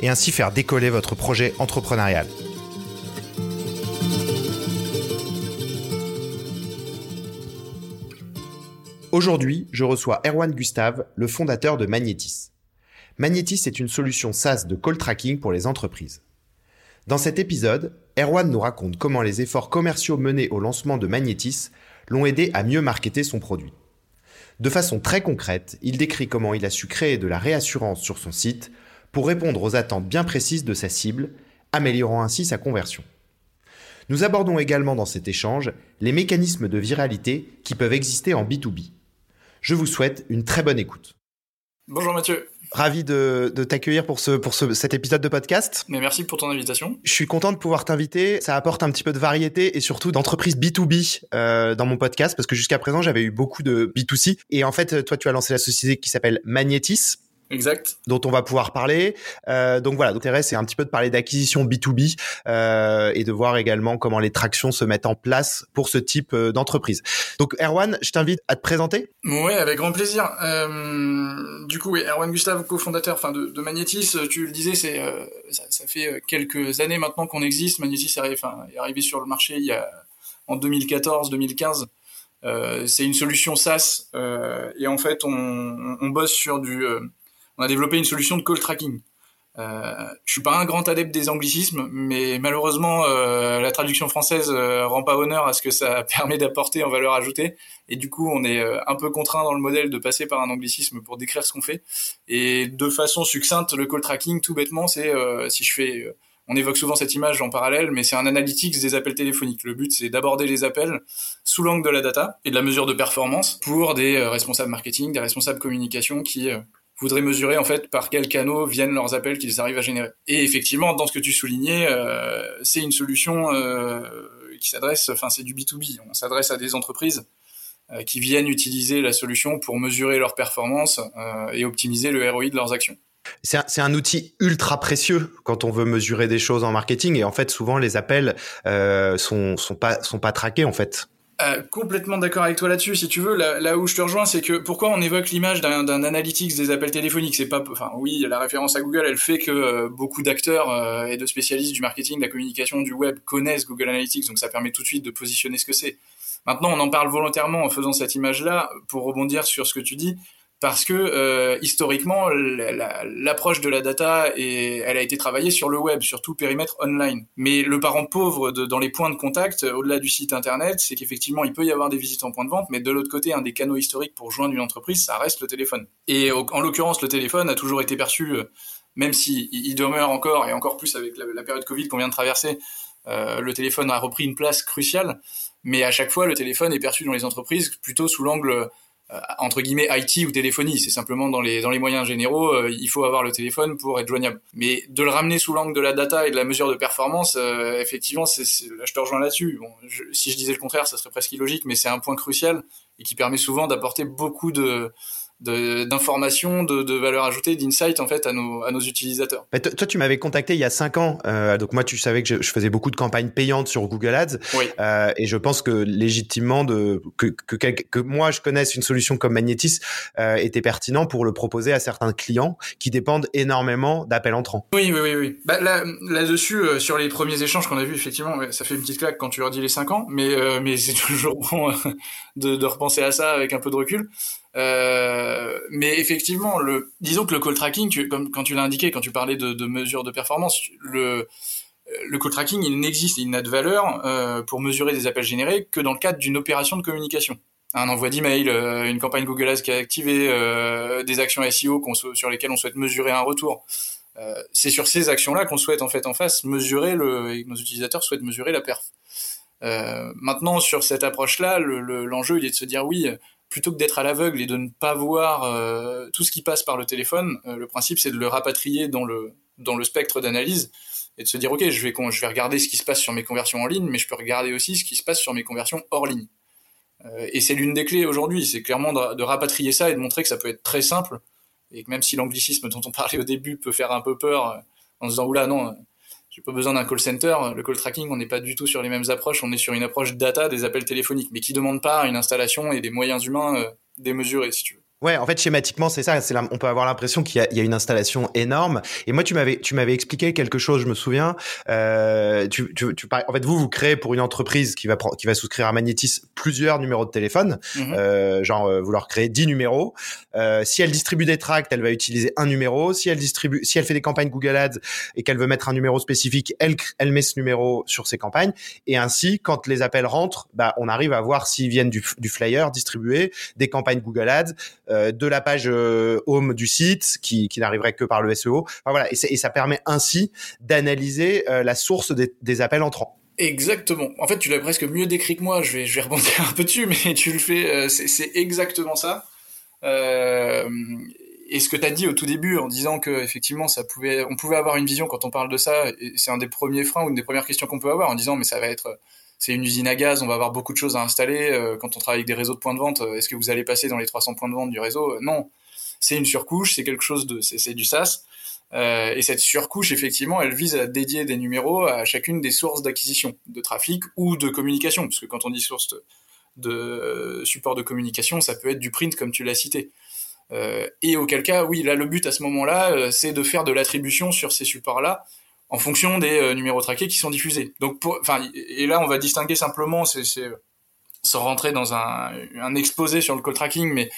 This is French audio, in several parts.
et ainsi faire décoller votre projet entrepreneurial. Aujourd'hui, je reçois Erwan Gustave, le fondateur de Magnetis. Magnetis est une solution SaaS de call tracking pour les entreprises. Dans cet épisode, Erwan nous raconte comment les efforts commerciaux menés au lancement de Magnetis l'ont aidé à mieux marketer son produit. De façon très concrète, il décrit comment il a su créer de la réassurance sur son site pour répondre aux attentes bien précises de sa cible, améliorant ainsi sa conversion. Nous abordons également dans cet échange les mécanismes de viralité qui peuvent exister en B2B. Je vous souhaite une très bonne écoute. Bonjour Mathieu. Ravi de, t'accueillir pour, ce, pour cet épisode de podcast. Mais merci pour ton invitation. Je suis content de pouvoir t'inviter. Ça apporte un petit peu de variété et surtout d'entreprise B2B euh, dans mon podcast parce que jusqu'à présent, j'avais eu beaucoup de B2C. Et en fait, toi, tu as lancé la société qui s'appelle Magnetis. Exact. Dont on va pouvoir parler. Euh, donc voilà, l'intérêt c'est un petit peu de parler d'acquisition B2B euh, et de voir également comment les tractions se mettent en place pour ce type euh, d'entreprise. Donc Erwan, je t'invite à te présenter. Oui, avec grand plaisir. Euh, du coup, oui, Erwan Gustave, cofondateur enfin de, de Magnetis, tu le disais, c'est euh, ça, ça, fait quelques années maintenant qu'on existe. Magnetis est arrivé, enfin, est arrivé sur le marché il y a en 2014-2015. Euh, c'est une solution SaaS euh, et en fait on, on bosse sur du on a développé une solution de call tracking. Euh, je suis pas un grand adepte des anglicismes, mais malheureusement euh, la traduction française euh, rend pas honneur à ce que ça permet d'apporter en valeur ajoutée, et du coup on est euh, un peu contraint dans le modèle de passer par un anglicisme pour décrire ce qu'on fait. Et de façon succincte, le call tracking, tout bêtement, c'est si je fais on évoque souvent cette image en parallèle, mais c'est un analytics des appels téléphoniques. Le but, c'est d'aborder les appels sous l'angle de la data et de la mesure de performance pour des responsables marketing, des responsables communication qui voudrais mesurer en fait par quels canaux viennent leurs appels qu'ils arrivent à générer. Et effectivement, dans ce que tu soulignais, euh, c'est une solution euh, qui s'adresse, enfin c'est du B2B, on s'adresse à des entreprises euh, qui viennent utiliser la solution pour mesurer leur performance euh, et optimiser le ROI de leurs actions. C'est un, un, outil ultra précieux quand on veut mesurer des choses en marketing et en fait souvent les appels sont, sont pas sont pas traqués en fait. Euh, complètement d'accord avec toi là-dessus. Si tu veux, là, là où je te rejoins, c'est que pourquoi on évoque l'image d'un analytics des appels téléphoniques? C'est pas, enfin oui, la référence à Google, elle fait que euh, beaucoup d'acteurs euh, et de spécialistes du marketing, de la communication, du web connaissent Google Analytics, donc ça permet tout de suite de positionner ce que c'est. Maintenant, on en parle volontairement en faisant cette image-là pour rebondir sur ce que tu dis parce que euh, historiquement l'approche de la data elle a été travaillée sur le web, sur tout périmètre online. Mais le parent pauvre dans les points de contact, au-delà du site internet, c'est qu'effectivement il peut y avoir des visites en point de vente, mais de l'autre côté, un des canaux historiques pour joindre une entreprise, ça reste le téléphone. Et en l'occurrence, le téléphone a toujours été perçu, euh, même si il demeure encore et encore plus avec la, période Covid qu'on vient de traverser, euh, le téléphone a repris une place cruciale. Mais à chaque fois, le téléphone est perçu dans les entreprises plutôt sous l'angle entre guillemets IT ou téléphonie. C'est simplement dans les dans les moyens généraux, euh, il faut avoir le téléphone pour être joignable. Mais de le ramener sous l'angle de la data et de la mesure de performance, euh, effectivement, c'est, là je te rejoins là-dessus. Bon, si je disais le contraire, ça serait presque illogique, mais c'est un point crucial et qui permet souvent d'apporter beaucoup de d'informations, de, de, valeur ajoutée, d'insight en fait à nos, à nos utilisateurs. toi, tu m'avais contacté il y a cinq ans, euh, donc moi, tu savais que je, je, faisais beaucoup de campagnes payantes sur Google Ads, oui. euh, et je pense que légitimement de que, que, que, moi je connaisse une solution comme Magnetis euh, était pertinent pour le proposer à certains clients qui dépendent énormément d'appels entrants. Oui, oui, oui, oui. Bah, là, là-dessus, euh, sur les premiers échanges qu'on a vus, effectivement, ça fait une petite claque quand tu leur dis les cinq ans, mais euh, mais c'est toujours bon de, de repenser à ça avec un peu de recul. Euh, mais effectivement, disons que le call tracking, comme quand tu l'as indiqué, quand tu parlais de, de mesures de performance, le, call tracking, il n'existe, il n'a de valeur euh, pour mesurer des appels générés que dans le cadre d'une opération de communication. Un envoi d'email, euh, une campagne Google Ads qui est activée, euh, des actions SEO sur lesquelles on souhaite mesurer un retour. C'est sur ces actions-là qu'on souhaite en fait en face mesurer le, et nos utilisateurs souhaitent mesurer la perf. maintenant, sur cette approche-là, l'enjeu le, il est de se dire oui, plutôt que d'être à l'aveugle et de ne pas voir euh, tout ce qui passe par le téléphone, euh, le principe c'est de le rapatrier dans le dans le spectre d'analyse et de se dire ok je vais je vais regarder ce qui se passe sur mes conversions en ligne mais je peux regarder aussi ce qui se passe sur mes conversions hors ligne. Euh, et c'est l'une des clés aujourd'hui c'est clairement de, rapatrier ça et de montrer que ça peut être très simple et que même si l'anglicisme dont on parlait au début peut faire un peu peur euh, en se disant oula non j'ai pas besoin d'un call center. Le call tracking on n'est pas du tout sur les mêmes approches. On est sur une approche data des appels téléphoniques mais qui demande pas une installation et des moyens humains euh, démesurés si tu veux Ouais, en fait, schématiquement, c'est ça. C'est on peut avoir l'impression qu'il y, y, a une installation énorme. Et moi, tu m'avais, tu m'avais expliqué quelque chose. Je me souviens. Euh, tu, tu, tu, en fait, vous, vous créez pour une entreprise qui va qui va souscrire à Magnetis plusieurs numéros de téléphone. Mhm. euh, genre, euh, vous leur créez 10 numéros. Euh, si elle distribue des tracts, elle va utiliser un numéro. Si elle distribue, si elle fait des campagnes Google Ads et qu'elle veut mettre un numéro spécifique, elle, elle met ce numéro sur ses campagnes. Et ainsi, quand les appels rentrent, bah, on arrive à voir s'ils viennent du, du flyer distribué, des campagnes Google Ads de la page euh, home du site qui, qui n'arriverait que par le SEO. Voilà, et, ça permet ainsi d'analyser euh, la source des, appels entrants. Exactement. En fait, tu l'as presque mieux décrit que moi. Je vais, je vais rebondir un peu dessus, mais tu le fais. c'est exactement ça. Euh, et ce que tu as dit au tout début en disant que effectivement ça pouvait on pouvait avoir une vision quand on parle de ça c'est un des premiers freins ou une des premières questions qu'on peut avoir en disant mais ça va être c'est une usine à gaz, on va avoir beaucoup de choses à installer. Euh, quand on travaille avec des réseaux de points de vente, euh, est-ce que vous allez passer dans les 300 points de vente du réseau? Euh, Non, c'est une surcouche, c'est quelque chose de, c'est du SaaS. Et cette surcouche, effectivement, elle vise à dédier des numéros à chacune des sources d'acquisition de trafic ou de communication, parce que quand on dit source de, support de communication, ça peut être du print, comme tu l'as cité. Et auquel cas, oui, là, le but à ce moment-là, c'est de faire de l'attribution sur ces supports-là en fonction des euh, numéros traqués qui sont diffusés. Donc, et là, on va distinguer simplement, sans rentrer dans un, un, exposé sur le call tracking, mais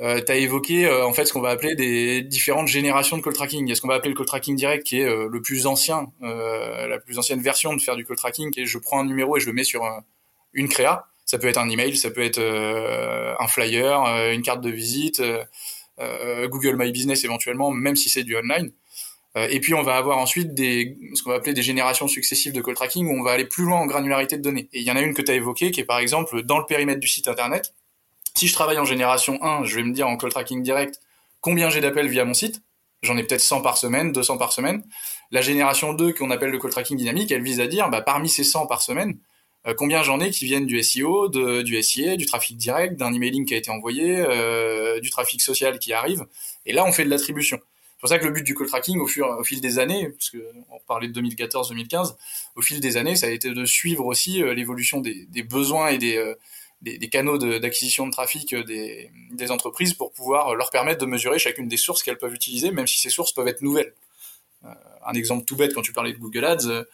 euh, tu as évoqué euh, en fait ce qu'on va appeler des différentes générations de call tracking. Il y a ce qu'on va appeler le call tracking direct, qui est euh, le plus ancien, la plus ancienne version de faire du call tracking, qui est je prends un numéro et je le mets sur une créa. Ça peut être un email, ça peut être un flyer, une carte de visite, Google My Business éventuellement, même si c'est du online. Euh, et puis on va avoir ensuite ce qu'on va appeler des générations successives de call tracking où on va aller plus loin en granularité de données. Et il y en a une que tu as évoquée qui est par exemple dans le périmètre du site internet. Si je travaille en génération 1, je vais me dire en call tracking direct combien j'ai d'appels via mon site? J'en ai peut-être 100 par semaine, 200 par semaine. La génération 2 qu'on appelle le call tracking dynamique, elle vise à dire bah, parmi ces 100 par semaine, euh, combien j'en ai qui viennent du SEO, du SIA, du trafic direct, d'un emailing qui a été envoyé, euh, du trafic social qui arrive. Et là, on fait de l'attribution pour ça que le but du call tracking au, fur, au fil des années, puisque on parlait de 2014-2015, au fil des années, ça a été de suivre aussi euh, l'évolution des, besoins et des, euh, des canaux d'acquisition de, trafic euh, des, des, entreprises pour pouvoir leur permettre de mesurer chacune des sources qu'elles peuvent utiliser, même si ces sources peuvent être nouvelles. un exemple tout bête, quand tu parlais de Google Ads,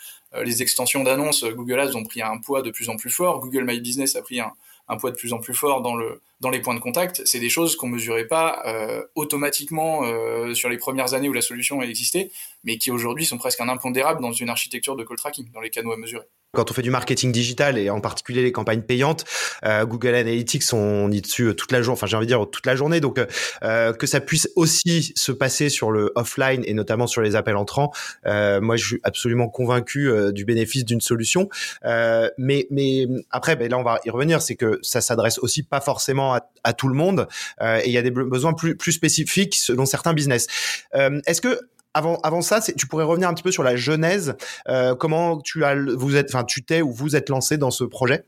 les extensions d'annonces Google Ads ont pris un poids de plus en plus fort, Google My Business a pris un, un poids de plus en plus fort dans le dans les points de contact. C'est des choses qu'on mesurait pas euh, automatiquement euh, sur les premières années où la solution existait, mais qui aujourd'hui sont presque un impondérable dans une architecture de call tracking, dans les canaux à mesurer. Quand on fait du marketing digital et en particulier les campagnes payantes, euh, Google Analytics on y dessus toute la journée, enfin j'ai envie de dire toute la journée, donc euh, que ça puisse aussi se passer sur le offline et notamment sur les appels entrants. Euh, moi, je suis absolument convaincu euh, du bénéfice d'une solution. Euh, mais mais après, ben là on va y revenir, c'est que ça s'adresse aussi pas forcément à, à tout le monde et il y a des besoins plus plus spécifiques selon certains business. Est-ce que avant, avant ça, tu pourrais revenir un petit peu sur la genèse. Euh, comment tu as, vous êtes, enfin, tu t'es ou vous êtes lancé dans ce projet?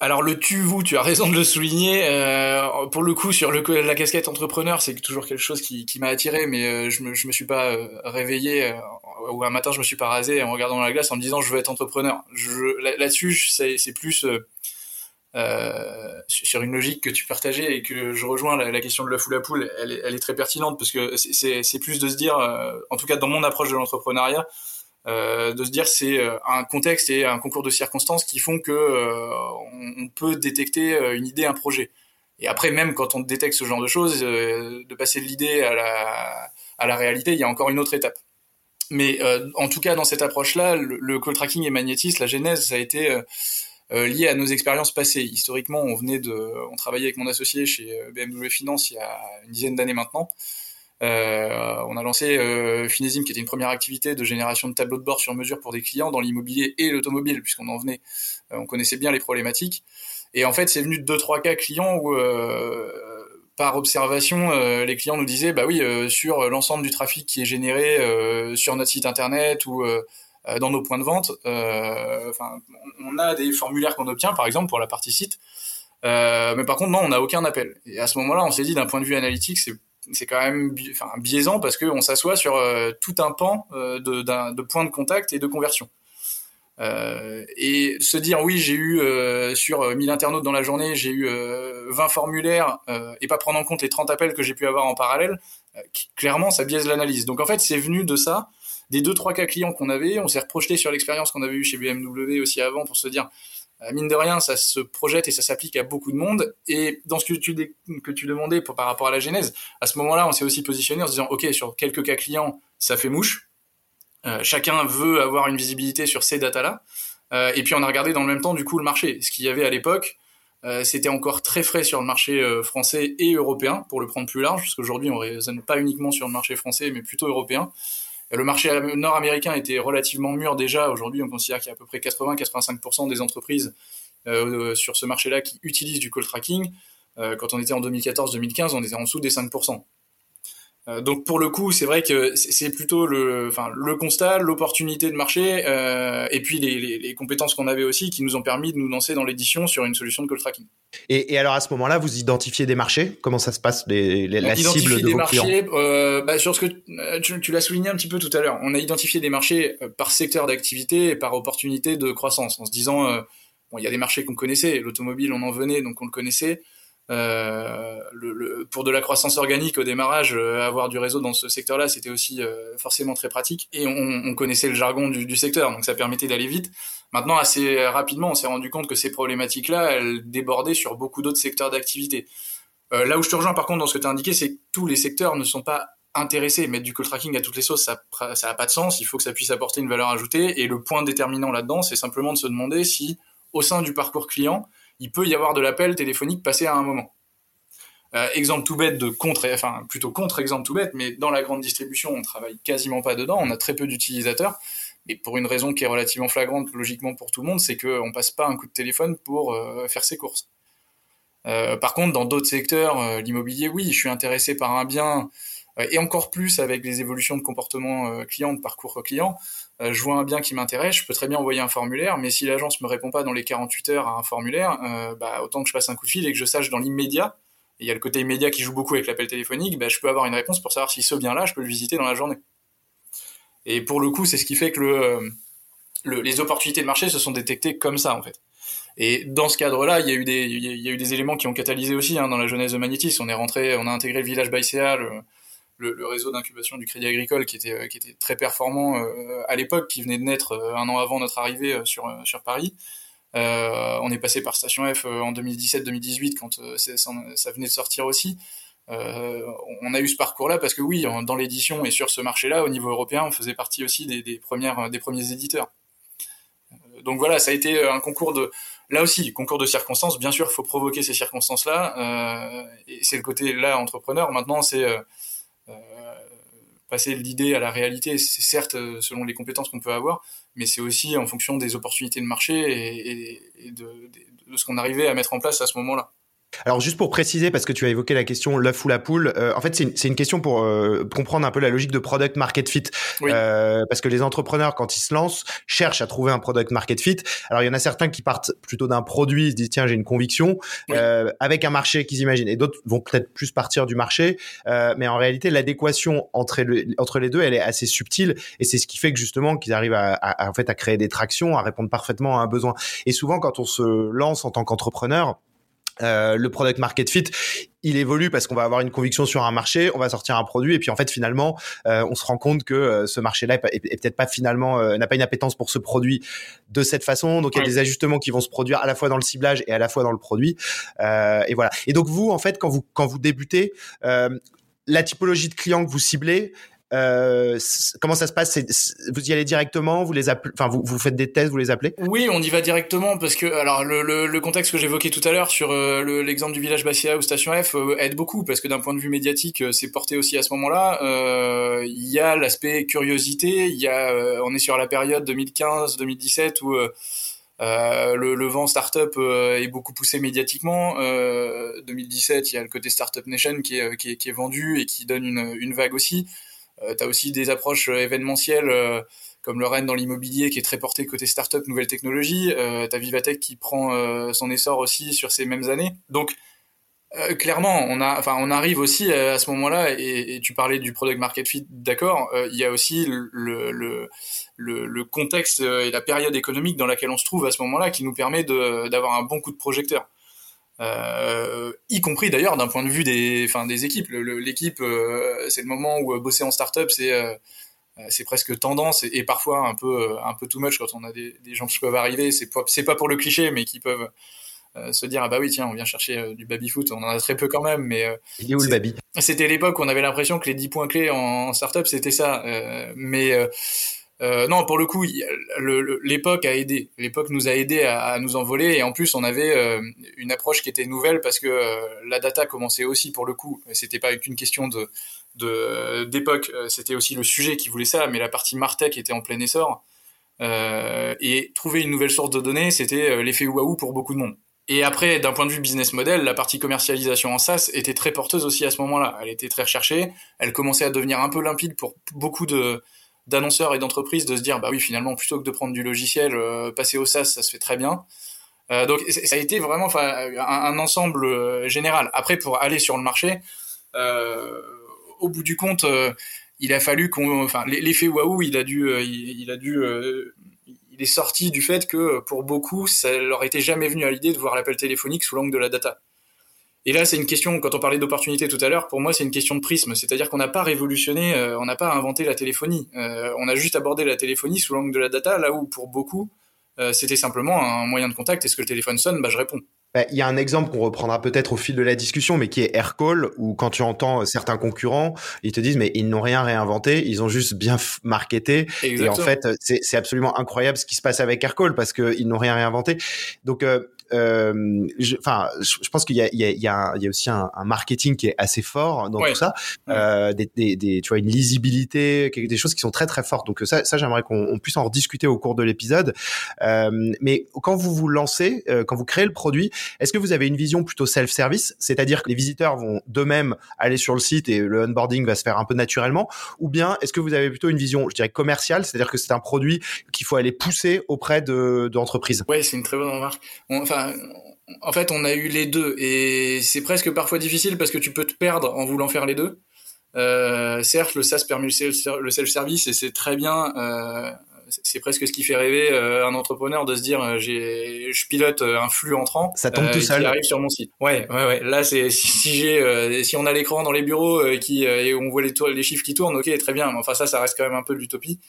Alors le tu vous, tu as raison de le souligner. Euh, pour le coup, sur le, la casquette entrepreneur, c'est toujours quelque chose qui, qui m'a attiré, mais euh, je me je me suis pas euh, réveillé ou un matin je me suis pas rasé en regardant dans la glace en me disant je veux être entrepreneur. Là-dessus, c'est plus sur une logique que tu partageais et que je rejoins la, question de la foule à poule, elle est, très pertinente parce que c'est plus de se dire, euh, en tout cas dans mon approche de l'entrepreneuriat, euh, de se dire c'est euh, un contexte et un concours de circonstances qui font que on, peut détecter une idée, un projet. Et après, même quand on détecte ce genre de choses, de passer de l'idée à la, à la réalité, il y a encore une autre étape. Mais en tout cas, dans cette approche-là, le, le call tracking et magnétisme, la genèse, ça a été euh, liées à nos expériences passées. Historiquement, on venait de, on travaillait avec mon associé chez euh, BMW Finance il y a une dizaine d'années maintenant. Euh, on a lancé euh, Finesim, qui était une première activité de génération de tableaux de bord sur mesure pour des clients dans l'immobilier et l'automobile, puisqu'on en venait, euh, on connaissait bien les problématiques. Et en fait, c'est venu de deux trois cas clients où par observation, les clients nous disaient, bah oui, sur l'ensemble du trafic qui est généré sur notre site internet ou dans nos points de vente, on a des formulaires qu'on obtient, par exemple pour la partie site, mais par contre non, on n'a aucun appel. Et à ce moment-là, on s'est dit d'un point de vue analytique, c'est c'est quand même enfin, biaisant parce qu'on s'assoit sur euh, tout un pan euh, de, points de contact et de conversion. Euh, et se dire oui j'ai eu euh, sur 1000 internautes dans la journée j'ai eu 20 formulaires et pas prendre en compte les 30 appels que j'ai pu avoir en parallèle clairement ça biaise l'analyse donc en fait c'est venu de ça des deux trois cas clients qu'on avait on s'est reprojeté sur l'expérience qu'on avait eu chez BMW aussi avant pour se dire euh, mine de rien, ça se projette et ça s'applique à beaucoup de monde. Et dans ce que tu, demandais par rapport à la genèse, à ce moment-là, on s'est aussi positionné en se disant, OK, sur quelques cas clients, ça fait mouche. Euh, chacun veut avoir une visibilité sur ces datas-là. Euh, et puis on a regardé dans le même temps, du coup, le marché. Ce qu'il y avait à l'époque, c'était encore très frais sur le marché français et européen, pour le prendre plus large, parce qu'aujourd'hui, on raisonne pas uniquement sur le marché français, mais plutôt européen. Le marché nord-américain était relativement mûr déjà. Aujourd'hui, on considère qu'il y a à peu près 80-85% des entreprises euh, sur ce marché-là qui utilisent du call tracking. Euh, quand on était en 2014-2015, on était en dessous des 5%. Euh, donc pour le coup, c'est vrai que c'est plutôt le, enfin, le constat, l'opportunité de marché, euh, et puis les, les, compétences qu'on avait aussi qui nous ont permis de nous lancer dans l'édition sur une solution de call tracking. Et, et alors à ce moment-là, vous identifiez des marchés? Comment ça se passe les, les la cible de des vos marchés, euh, bah, Sur ce que tu, tu l'as souligné un petit peu tout à l'heure, on a identifié des marchés par secteur d'activité et par opportunité de croissance, en se disant bon, il y a des marchés qu'on connaissait, l'automobile on en venait donc on le connaissait. Euh, pour de la croissance organique au démarrage, euh, avoir du réseau dans ce secteur-là, c'était aussi euh, forcément très pratique. Et on, on connaissait le jargon du, secteur, donc ça permettait d'aller vite. Maintenant, assez rapidement, on s'est rendu compte que ces problématiques-là, elles débordaient sur beaucoup d'autres secteurs d'activité. là où je te rejoins, par contre, dans ce que tu as indiqué, c'est que tous les secteurs ne sont pas intéressés. Mettre du call tracking à toutes les sauces, ça, ça a pas de sens. Il faut que ça puisse apporter une valeur ajoutée. Et le point déterminant là-dedans, c'est simplement de se demander si, au sein du parcours client, il peut y avoir de l'appel téléphonique passé à un moment. Euh, exemple tout bête de contre, enfin plutôt contre exemple tout bête, mais dans la grande distribution, on travaille quasiment pas dedans, on a très peu d'utilisateurs, mais pour une raison qui est relativement flagrante logiquement pour tout le monde, c'est qu'on passe pas un coup de téléphone pour euh, faire ses courses. Euh, par contre, dans d'autres secteurs, l'immobilier, oui, je suis intéressé par un bien, et encore plus avec les évolutions de comportement client, de parcours client, euh, je vois un bien qui m'intéresse, je peux très bien envoyer un formulaire, mais si l'agence me répond pas dans les 48 heures à un formulaire, euh, bah, autant que je fasse un coup de fil et que je sache dans l'immédiat, il y a le côté immédiat qui joue beaucoup avec l'appel téléphonique, bah, je peux avoir une réponse pour savoir si ce bien-là, je peux le visiter dans la journée. Et pour le coup, c'est ce qui fait que euh, le, les opportunités de marché se sont détectées comme ça, en fait. Et dans ce cadre-là, il y a eu des, éléments qui ont catalysé aussi hein, dans la jeunesse de Magnetis. On est rentré, on a intégré le village Baïséa, le, réseau d'incubation du Crédit Agricole qui était, euh, qui était très performant euh, à l'époque, qui venait de naître euh, un an avant notre arrivée sur, sur Paris. On est passé par Station F en 2017-2018 quand ça, venait de sortir aussi. On a eu ce parcours-là parce que oui, dans l'édition et sur ce marché-là, au niveau européen, on faisait partie aussi des, premières, des premiers éditeurs. donc voilà, ça a été un concours de, là aussi, concours de circonstances. Bien sûr, il faut provoquer ces circonstances-là. Et c'est le côté là entrepreneur. Maintenant, c'est passer l'idée à la réalité, c'est certes euh, selon les compétences qu'on peut avoir, mais c'est aussi en fonction des opportunités de marché et, de, de, ce qu'on arrivait à mettre en place à ce moment-là. Alors juste pour préciser, parce que tu as évoqué la question l'œuf ou la poule, euh, en fait c'est une, une, question pour euh, comprendre un peu la logique de product market fit, euh, parce que les entrepreneurs quand ils se lancent cherchent à trouver un product market fit. Alors il y en a certains qui partent plutôt d'un produit, ils se disent tiens j'ai une conviction euh, avec un marché qu'ils imaginent, et d'autres vont peut-être plus partir du marché, euh, mais en réalité l'adéquation entre, entre les deux elle est assez subtile, et c'est ce qui fait que justement qu'ils arrivent à, à, en fait à créer des tractions, à répondre parfaitement à un besoin. Et souvent quand on se lance en tant qu'entrepreneur euh, le product market fit, il évolue parce qu'on va avoir une conviction sur un marché, on va sortir un produit et puis en fait finalement, euh, on se rend compte que euh, ce marché-là est, peut-être pas finalement n'a pas une appétence pour ce produit de cette façon. Donc il y a des ajustements qui vont se produire à la fois dans le ciblage et à la fois dans le produit. et voilà. Et donc vous en fait quand vous quand vous débutez, la typologie de clients que vous ciblez, euh, comment ça se passe? Vous y allez directement Vous les appelez Enfin, vous, vous faites des tests Vous les appelez? Oui, on y va directement parce que alors le, contexte que j'évoquais tout à l'heure sur euh, l'exemple du village Bassia ou Station F euh, aide beaucoup parce que d'un point de vue médiatique, euh, c'est porté aussi à ce moment-là. Il y a l'aspect curiosité. Il y a, on est sur la période 2015-2017 où le, vent startup est beaucoup poussé médiatiquement. 2017, il y a le côté Startup Nation qui est, vendu et qui donne une vague aussi. Tu as aussi des approches événementielles comme le Rennes dans l'immobilier qui est très porté côté startup, nouvelles technologies. Euh, t'as Vivatech qui prend son essor aussi sur ces mêmes années. Donc euh, clairement, on a, enfin, on arrive aussi euh, à, ce moment-là, et, tu parlais du product market fit, d'accord. Euh, il y a aussi le, contexte et la période économique dans laquelle on se trouve à ce moment-là, qui nous permet d'avoir un bon coup de projecteur. Y compris d'ailleurs d'un point de vue des, enfin, des équipes. L'équipe, c'est le moment où bosser en startup, c'est c'est presque tendance et, parfois un peu un peu too much quand on a des, des gens qui peuvent arriver. C'est pas c'est pas pour le cliché, mais qui peuvent euh, se dire ah bah oui tiens on vient chercher euh, du baby foot on en a très peu quand même mais euh, il est où le baby? c'était l'époque où on avait l'impression que les 10 points clés en, startup c'était ça mais non, pour le coup, l'époque a aidé. L'époque nous a aidé à, nous envoler et en plus, on avait une approche qui était nouvelle parce que la data commençait aussi pour le coup. C'était pas qu'une question d'époque, c'était aussi le sujet qui voulait ça, mais la partie Martech était en plein essor. et trouver une nouvelle source de données, c'était l'effet waouh pour beaucoup de monde. Et après, d'un point de vue business model, la partie commercialisation en SaaS était très porteuse aussi à ce moment-là. Elle était très recherchée. Elle commençait à devenir un peu limpide pour beaucoup de d'annonceurs et d'entreprises de se dire bah oui finalement plutôt que de prendre du logiciel, euh, passer au SaaS ça se fait très bien. Euh, donc ça a été vraiment un, un, ensemble euh, général. Après pour aller sur le marché, au bout du compte, il a fallu qu'on, enfin l'effet waouh, il a dû, il, il, a dû il est sorti du fait que pour beaucoup, ça leur était jamais venu à l'idée de voir l'appel téléphonique sous l'angle de la data. Et là, c'est une question, quand on parlait d'opportunité tout à l'heure, pour moi, c'est une question de prisme. C'est-à-dire qu'on n'a pas révolutionné, euh, on n'a pas inventé la téléphonie. Euh, on a juste abordé la téléphonie sous l'angle de la data, là où pour beaucoup, euh, c'était simplement un moyen de contact. Est-ce que le téléphone sonne? Bah, Je réponds. Bah, il y a un exemple qu'on reprendra peut-être au fil de la discussion, mais qui est Aircall, où quand tu entends certains concurrents, ils te disent mais ils n'ont rien réinventé, ils ont juste bien marketé. Et en fait, c'est absolument incroyable ce qui se passe avec Aircall parce qu'ils n'ont rien réinventé. Donc euh, euh, enfin, je, pense qu'il y a, il y, a, il y, a il y a aussi un, un, marketing qui est assez fort dans tout ça, euh, des, des, des, tu vois, une lisibilité, des choses qui sont très très fortes. Donc ça, ça j'aimerais qu'on puisse en rediscuter au cours de l'épisode. Euh, mais quand vous vous lancez, euh, quand vous créez le produit, est-ce que vous avez une vision plutôt self-service, c'est-à-dire que les visiteurs vont d'eux-mêmes aller sur le site et le onboarding va se faire un peu naturellement, ou bien est-ce que vous avez plutôt une vision, je dirais commerciale, c'est-à-dire que c'est un produit qu'il faut aller pousser auprès de d'entreprises? Ouais, c'est une très bonne remarque. Enfin, en fait, on a eu les deux. Et c'est presque parfois difficile parce que tu peux te perdre en voulant faire les deux. Euh, certes, le SaaS permet le self-service et c'est très bien. Euh, c'est presque ce qui fait rêver euh, un entrepreneur de se dire j'ai je pilote un flux entrant ça tombe tout seul. qui arrive sur mon site. Ouais. Ouais ouais là c'est si, j'ai si on a l'écran dans les bureaux qui et on voit les, les chiffres qui tournent ok très bien. Mais enfin ça ça reste quand même un peu de l'utopie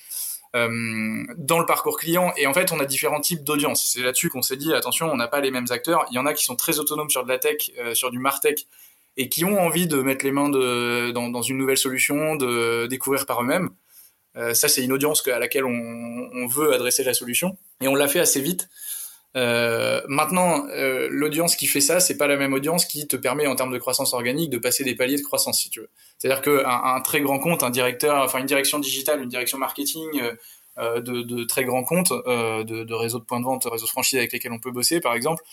euh, dans le parcours client. Et en fait, on a différents types d'audience. C'est là-dessus qu'on s'est dit, attention, on n'a pas les mêmes acteurs. Il y en a qui sont très autonomes sur de la tech, euh, sur du martech, et qui ont envie de mettre les mains dans, une nouvelle solution, de découvrir par eux-mêmes. Euh, ça, c'est une audience à laquelle on, veut adresser la solution. Et on l'a fait assez vite. Euh, maintenant, euh, l'audience qui fait ça, c'est pas la même audience qui te permet en termes de croissance organique de passer des paliers de croissance, si tu veux. C'est-à-dire qu'un un très grand compte, un directeur, enfin une direction digitale, une direction marketing euh, de, très grands comptes, de, de réseaux de points de vente, réseaux de avec lesquels on peut bosser, par exemple,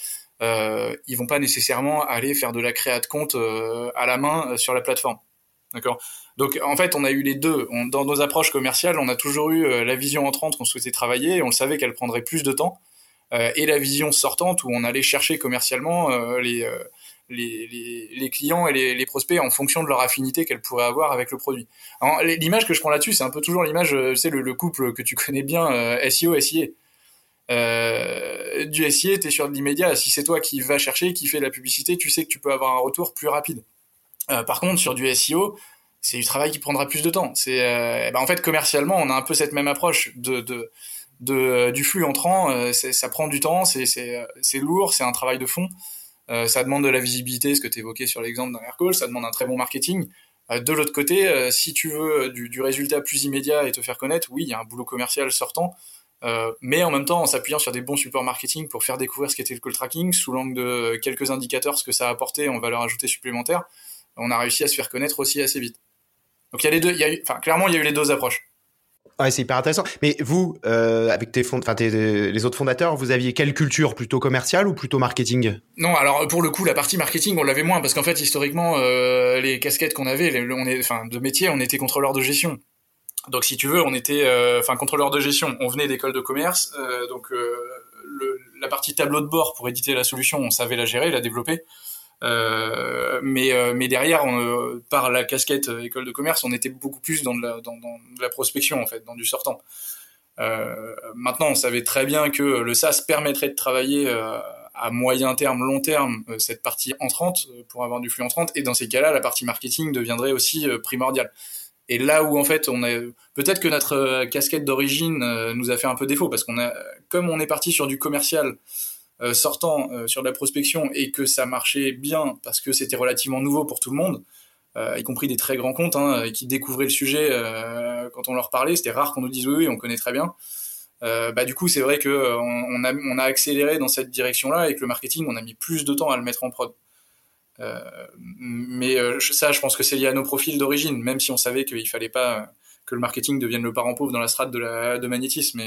ils vont pas nécessairement aller faire de la créa de compte à la main sur la plateforme. D'accord? Donc en fait, on a eu les deux. dans nos approches commerciales, on a toujours eu la vision entrante qu'on souhaitait travailler. Et on savait qu'elle prendrait plus de temps. Euh, et la vision sortante où on allait chercher commercialement euh, les, euh, les, les, les, clients et les, prospects en fonction de leur affinité qu'elles pourraient avoir avec le produit. L'image que je prends là-dessus, c'est un peu toujours l'image, c'est le, le, couple que tu connais bien, SEO, SIA. Euh, du SIA, tu es sur de l'immédiat. Si c'est toi qui vas chercher, qui fait la publicité, tu sais que tu peux avoir un retour plus rapide. Euh, par contre, sur du SEO, c'est du travail qui prendra plus de temps. C'est, euh, ben en fait, commercialement, on a un peu cette même approche de de, euh, du flux entrant, euh, ça prend du temps, c'est lourd, c'est un travail de fond. Euh, ça demande de la visibilité, ce que tu évoquais sur l'exemple d'un Aircall, ça demande un très bon marketing. de l'autre côté, si tu veux du, résultat plus immédiat et te faire connaître, oui, il y a un boulot commercial sortant, mais en même temps en s'appuyant sur des bons supports marketing pour faire découvrir ce qu'était le call tracking, sous l'angle de quelques indicateurs, ce que ça a apporté en valeur ajoutée supplémentaire, on a réussi à se faire connaître aussi assez vite. Donc il y a les deux, y a eu, clairement il y a eu les deux approches. Ouais, c'est hyper intéressant. Mais vous, euh, avec tes enfin les autres fondateurs, vous aviez quelle culture? Plutôt commerciale ou plutôt marketing? Non, alors pour le coup, la partie marketing, on l'avait moins parce qu'en fait, historiquement, euh, les casquettes qu'on avait, les, on est, enfin, de métier, on était contrôleur de gestion. Donc, si tu veux, on était, euh, enfin, contrôleur de gestion. On venait d'école de commerce, euh, donc la partie tableau de bord pour éditer la solution, on savait la gérer, la développer. Euh, mais euh, mais derrière, euh, par la casquette école de commerce, on était beaucoup plus dans de la, prospection en fait, dans du sortant. maintenant, on savait très bien que le SaaS permettrait de travailler à moyen terme, long terme, cette partie entrante pour avoir du flux entrante. Et dans ces cas-là, la partie marketing deviendrait aussi primordiale. Et là où en fait on est peut-être que notre casquette d'origine nous a fait un peu défaut parce qu'on a comme on est parti sur du commercial euh, sortant euh, sur de la prospection et que ça marchait bien parce que c'était relativement nouveau pour tout le monde, euh, y compris des très grands comptes hein, qui découvraient le sujet quand on leur parlait. C'était rare qu'on nous dise oui, oui, on connaît très bien. bah du coup, c'est vrai que on, a, accéléré dans cette direction-là et que le marketing, on a mis plus de temps à le mettre en prod. mais ça, je pense que c'est lié à nos profils d'origine, même si on savait qu'il fallait pas que le marketing devienne le parent pauvre dans la strate de, magnétisme.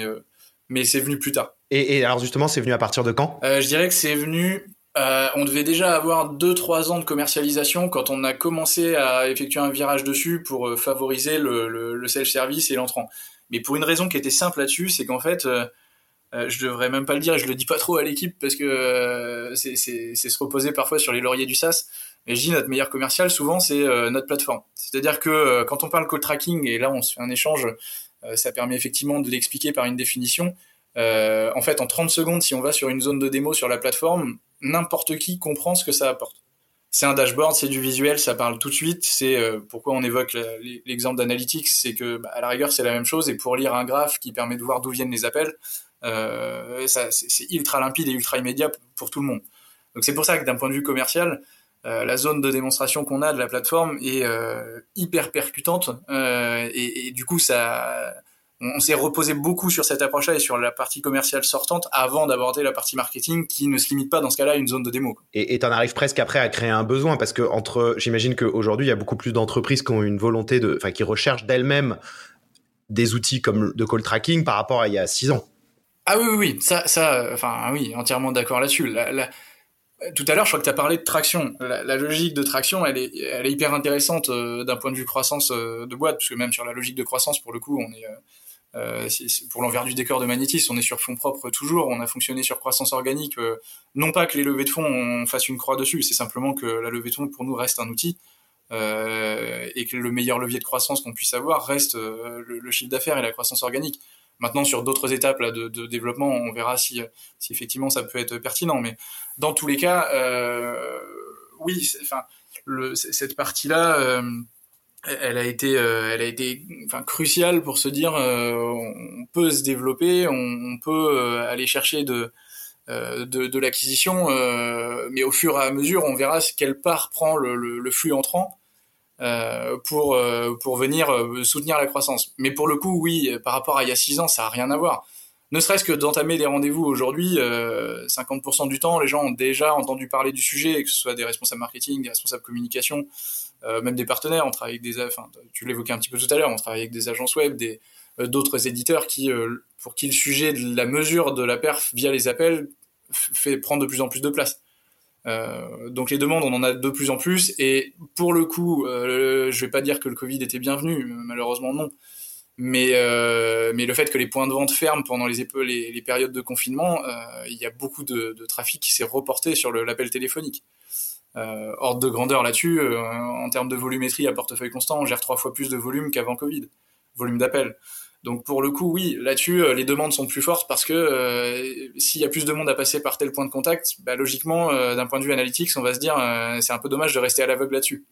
Mais c'est venu plus tard. Et, alors justement, c'est venu à partir de quand? Euh, Je dirais que c'est venu. Euh, on devait déjà avoir 2-3 ans de commercialisation quand on a commencé à effectuer un virage dessus pour euh, favoriser le, le, le self-service et l'entrant. Mais pour une raison qui était simple là-dessus, c'est qu'en fait, euh, je devrais même pas le dire, et je le dis pas trop à l'équipe parce que c'est se reposer parfois sur les lauriers du SaaS. Mais je dis notre meilleur commercial souvent c'est notre plateforme. C'est-à-dire que quand on parle call tracking et là on se fait un échange ça permet effectivement de l'expliquer par une définition. Euh, en fait, en 30 secondes, si on va sur une zone de démo sur la plateforme, n'importe qui comprend ce que ça apporte. C'est un dashboard, c'est du visuel, ça parle tout de suite. C'est euh, pourquoi on évoque l'exemple d'analytics, c'est que bah, à la rigueur c'est la même chose. Et pour lire un graphe qui permet de voir d'où viennent les appels, euh, c'est ultra limpide et ultra immédiat pour tout le monde. Donc c'est pour ça que d'un point de vue commercial, euh, la zone de démonstration qu'on a de la plateforme est euh, hyper percutante euh, et, et, du coup ça on, s'est reposé beaucoup sur cette approche-là et sur la partie commerciale sortante avant d'aborder la partie marketing qui ne se limite pas dans ce cas-là à une zone de démo. Et tu en arrives presque après à créer un besoin parce que entre j'imagine qu'aujourd'hui il y a beaucoup plus d'entreprises qui ont une volonté de enfin qui recherchent d'elles-mêmes des outils comme de call tracking par rapport à il y a six ans. Ah oui oui oui ça ça enfin oui entièrement d'accord là-dessus. La, la, tout à l'heure, je crois que tu as parlé de traction. La, logique de traction, elle est, hyper intéressante euh, d'un point de vue croissance euh, de boîte, puisque même sur la logique de croissance, pour le coup, on est, euh, pour l'envers du décor de Magnetis, on est sur fonds propres toujours. On a fonctionné sur croissance organique. non pas que les levées de fonds, on fasse une croix dessus, c'est simplement que la levée de fonds, pour nous, reste un outil. et que le meilleur levier de croissance qu'on puisse avoir reste le chiffre d'affaires et la croissance organique. Maintenant, sur d'autres étapes là, de, de, développement, on verra si, si effectivement ça peut être pertinent. Mais dans tous les cas, euh, oui, enfin, le, cette partie-là, euh, elle a été, euh, elle a été, enfin, cruciale pour se dire, euh, on peut se développer, on, peut aller chercher de de, de l'acquisition, mais au fur et à mesure, on verra quelle part prend le, le, le flux entrant euh, pour euh, pour venir euh, soutenir la croissance. Mais pour le coup, oui, par rapport à il y a six ans, ça a rien à voir. Ne serait-ce que d'entamer des rendez-vous aujourd'hui, 50% du temps, les gens ont déjà entendu parler du sujet, que ce soit des responsables marketing, des responsables communication, même des partenaires. On travaille avec des, enfin, tu l'évoquais un petit peu tout à l'heure, on travaille avec des agences web, des d'autres éditeurs qui, pour qui le sujet de la mesure de la perf via les appels fait prendre de plus en plus de place. Euh, donc les demandes, on en a de plus en plus. Et pour le coup, euh, je vais pas dire que le Covid était bienvenu, malheureusement non. Mais, euh, mais le fait que les points de vente ferment pendant les, les, les périodes de confinement, euh, il y a beaucoup de, de trafic qui s'est reporté sur l'appel téléphonique. Euh, ordre de grandeur là-dessus, euh, en termes de volumétrie à portefeuille constant, on gère trois fois plus de volume qu'avant Covid, volume d'appel. Donc pour le coup, oui, là-dessus, euh, les demandes sont plus fortes parce que euh, s'il y a plus de monde à passer par tel point de contact, bah, logiquement, euh, d'un point de vue analytics, on va se dire c'est un peu dommage de rester à l'aveugle là-dessus.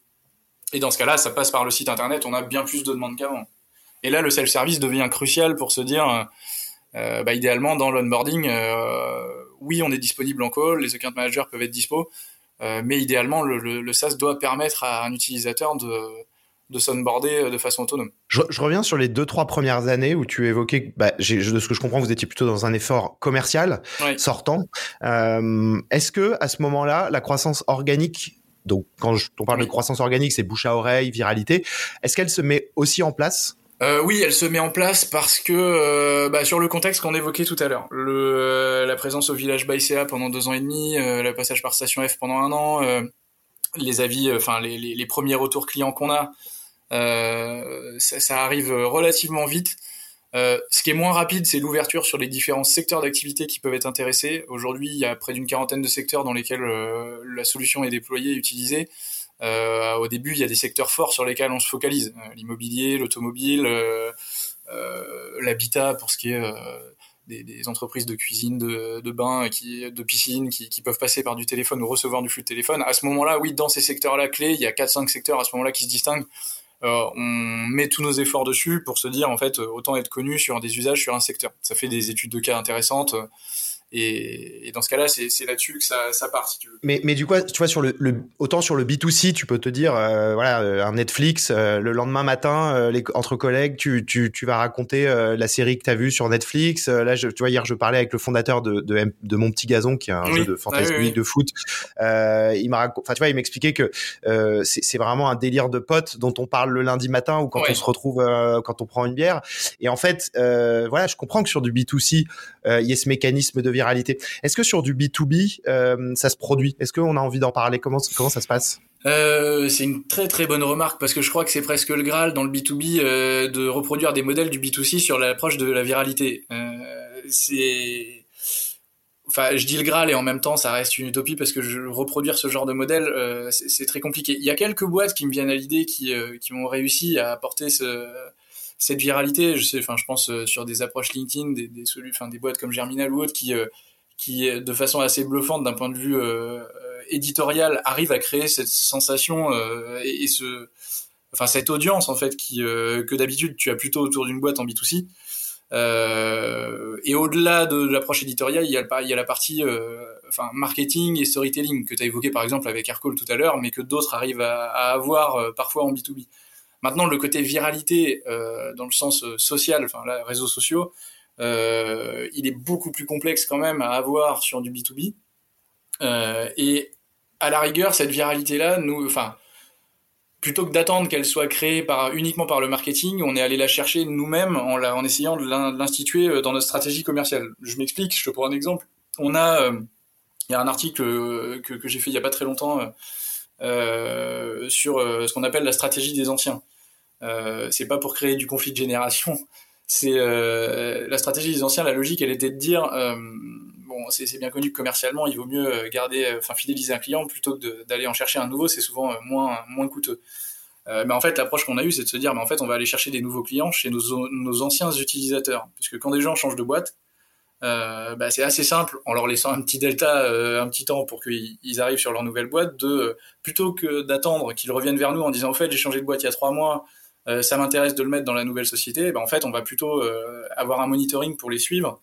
Et dans ce cas-là, ça passe par le site internet, on a bien plus de demandes qu'avant. Et là, le self-service devient crucial pour se dire, bah, idéalement, dans l'onboarding, oui, on est disponible en call, les account managers peuvent être dispo, mais idéalement, le, le, le SaaS doit permettre à un utilisateur de de s'onboarder euh, de façon autonome. Je, je, reviens sur les deux trois premières années où tu évoquais, bah, de ce que je comprends, vous étiez plutôt dans un effort commercial oui. sortant. Euh, Est-ce que à ce moment-là, la croissance organique, donc quand je, on parle oui. de croissance organique, c'est bouche à oreille, viralité, est-ce qu'elle se met aussi en place? Euh, oui, elle se met en place parce que euh, bah, sur le contexte qu'on évoquait tout à l'heure, euh, la présence au village Baïséa pendant deux ans et demi, le passage par Station F pendant un an, les avis, enfin les, les, les, premiers retours clients qu'on a, ça, ça, arrive relativement vite. ce qui est moins rapide, c'est l'ouverture sur les différents secteurs d'activité qui peuvent être intéressés. Aujourd'hui, il y a près d'une quarantaine de secteurs dans lesquels la solution est déployée et utilisée. Euh, au début, il y a des secteurs forts sur lesquels on se focalise euh, l'immobilier, l'automobile, euh, l'habitat pour ce qui est des, entreprises de cuisine, de, de bain, de piscine, qui, qui, peuvent passer par du téléphone ou recevoir du flux de téléphone. À ce moment-là, oui, dans ces secteurs-là clés, il y a 4-5 secteurs à ce moment-là qui se distinguent. Euh, on met tous nos efforts dessus pour se dire, en fait, autant être connu sur des usages sur un secteur. Ça fait des études de cas intéressantes. Et, et, dans ce cas-là, c'est là-dessus que ça, ça, part, si tu veux. Mais, mais du coup, tu vois, sur le, le, autant sur le B2C, tu peux te dire, euh, voilà, euh, un Netflix, euh, le lendemain matin, euh, les, entre collègues, tu, tu, tu vas raconter la série que tu as vue sur Netflix. là, je, tu vois, hier, je parlais avec le fondateur de, de, de Mon Petit Gazon, qui est un jeu de fantasy ah, oui, de foot. il m'a enfin, tu vois, il m'expliquait que c'est vraiment un délire de potes dont on parle le lundi matin ou quand on se retrouve, quand on prend une bière. Et en fait, voilà, je comprends que sur du B2C, il y ait ce mécanisme de viralité. Est-ce que sur du B2B, euh, ça se produit? Est-ce qu'on a envie d'en parler? Comment, ça se passe? Euh, c'est une très très bonne remarque parce que je crois que c'est presque le Graal dans le B2B euh, de reproduire des modèles du B2C sur l'approche de la viralité. enfin je dis le Graal et en même temps ça reste une utopie parce que reproduire ce genre de modèle c'est très compliqué. Il y a quelques boîtes qui me viennent à l'idée qui, qui ont réussi à apporter ce cette viralité, je sais, enfin, je pense euh, sur des approches LinkedIn, des, des, boîtes comme Germinal ou autres qui, euh, qui, de façon assez bluffante d'un point de vue euh, éditorial, arrivent à créer cette sensation et, ce, cette audience en fait que d'habitude tu as plutôt autour d'une boîte en B2C. Euh, et au-delà de, l'approche éditoriale, il y a, la partie euh, marketing et storytelling que tu as évoqué par exemple avec Aircall tout à l'heure, mais que d'autres arrivent à avoir parfois en B2B. Maintenant, le côté viralité euh, dans le sens euh, social, enfin là, réseaux sociaux, euh, il est beaucoup plus complexe quand même à avoir sur du B2B. Euh, et à la rigueur, cette viralité-là, nous, enfin, plutôt que d'attendre qu'elle soit créée par, uniquement par le marketing, on est allé la chercher nous-mêmes en, en essayant de l'instituer dans notre stratégie commerciale. Je m'explique, je te prends un exemple. On a, il y a un article que, que j'ai fait il y a pas très longtemps euh, sur euh, ce qu'on appelle la stratégie des anciens. Euh, c'est pas pour créer du conflit de génération. C'est la stratégie des anciens. La logique, elle était de dire bon, c'est bien connu que commercialement, il vaut mieux garder, enfin fidéliser un client plutôt que d'aller en chercher un nouveau. C'est souvent moins moins coûteux. Euh, mais en fait, l'approche qu'on a eue, c'est de se dire, mais en fait, on va aller chercher des nouveaux clients chez nos, nos anciens utilisateurs, puisque quand des gens changent de boîte, euh, bah, c'est assez simple en leur laissant un petit delta, euh, un petit temps pour qu'ils arrivent sur leur nouvelle boîte, de plutôt que d'attendre qu'ils reviennent vers nous en disant en fait j'ai changé de boîte il y a trois mois, euh, ça m'intéresse de le mettre dans la nouvelle société, bah, en fait on va plutôt euh, avoir un monitoring pour les suivre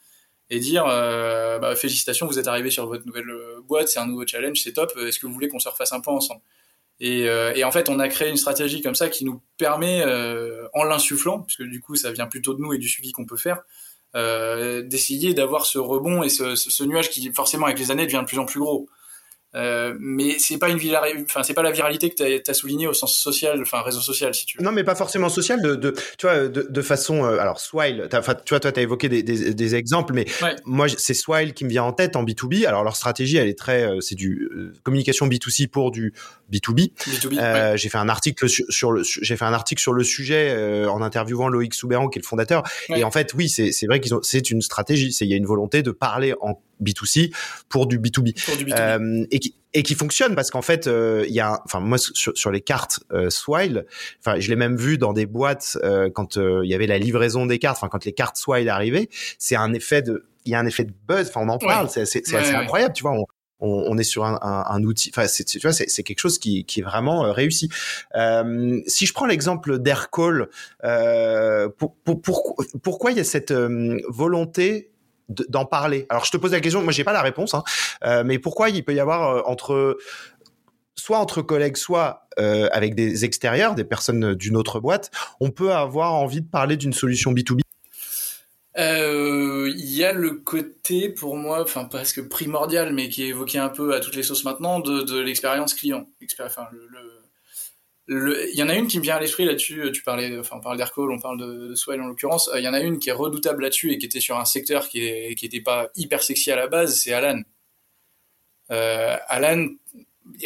et dire euh, bah, félicitations vous êtes arrivé sur votre nouvelle boîte, c'est un nouveau challenge, c'est top, est-ce que vous voulez qu'on se refasse un point ensemble? Et, en fait, on a créé une stratégie comme ça qui nous permet, en l'insufflant, puisque du coup, ça vient plutôt de nous et du suivi qu'on peut faire, euh, d'essayer d'avoir ce rebond et ce, ce, ce, nuage qui forcément avec les années devient de plus en plus gros. Euh, mais c'est pas une enfin c'est pas la viralité que tu as, souligné au sens social, enfin réseau social si tu veux. Non, mais pas forcément social. De, de tu vois, de, de façon, euh, alors Swile, tu vois, toi t'as évoqué des, des, des, exemples, mais ouais. moi c'est Swile qui me vient en tête en B2B. Alors leur stratégie, elle est très, euh, c'est du euh, communication B2C pour du B2B. B2B ouais. J'ai fait un article sur, sur le, j'ai fait un article sur le sujet en interviewant Loïc Soubéran qui est le fondateur. Et en fait, oui, c'est c'est vrai qu'ils ont, c'est une stratégie. C'est il y a une volonté de parler en B2C pour du B2B, pour du B2B. Euh, et, qui, et qui fonctionne parce qu'en fait euh, il y a enfin moi sur, sur les cartes euh, Swile enfin je l'ai même vu dans des boîtes euh, quand euh, il y avait la livraison des cartes enfin quand les cartes Swile arrivaient c'est un effet de il y a un effet de buzz enfin on en parle ouais. c'est c'est ouais, ouais. incroyable tu vois on, on, on, est sur un, un, un outil, enfin, tu vois, c'est quelque chose qui, qui est vraiment euh, réussi. Euh, si je prends l'exemple d'Aircall, euh, pour, pour, pour, pourquoi il y a cette volonté d'en parler. Alors je te pose la question, moi j'ai pas la réponse, hein, euh, mais pourquoi il peut y avoir euh, entre soit entre collègues, soit euh, avec des extérieurs, des personnes d'une autre boîte, on peut avoir envie de parler d'une solution B2B il y a le côté pour moi, enfin presque primordial, mais qui est évoqué un peu à toutes les sauces maintenant, de, l'expérience client. Il y en a une qui me vient à l'esprit là-dessus. Tu parlais, enfin, on parle d'Aircall, on parle de, Swell en l'occurrence. Il y en a une qui est redoutable là-dessus et qui était sur un secteur qui, est, qui était pas hyper sexy à la base, c'est Alan. Euh, Alan,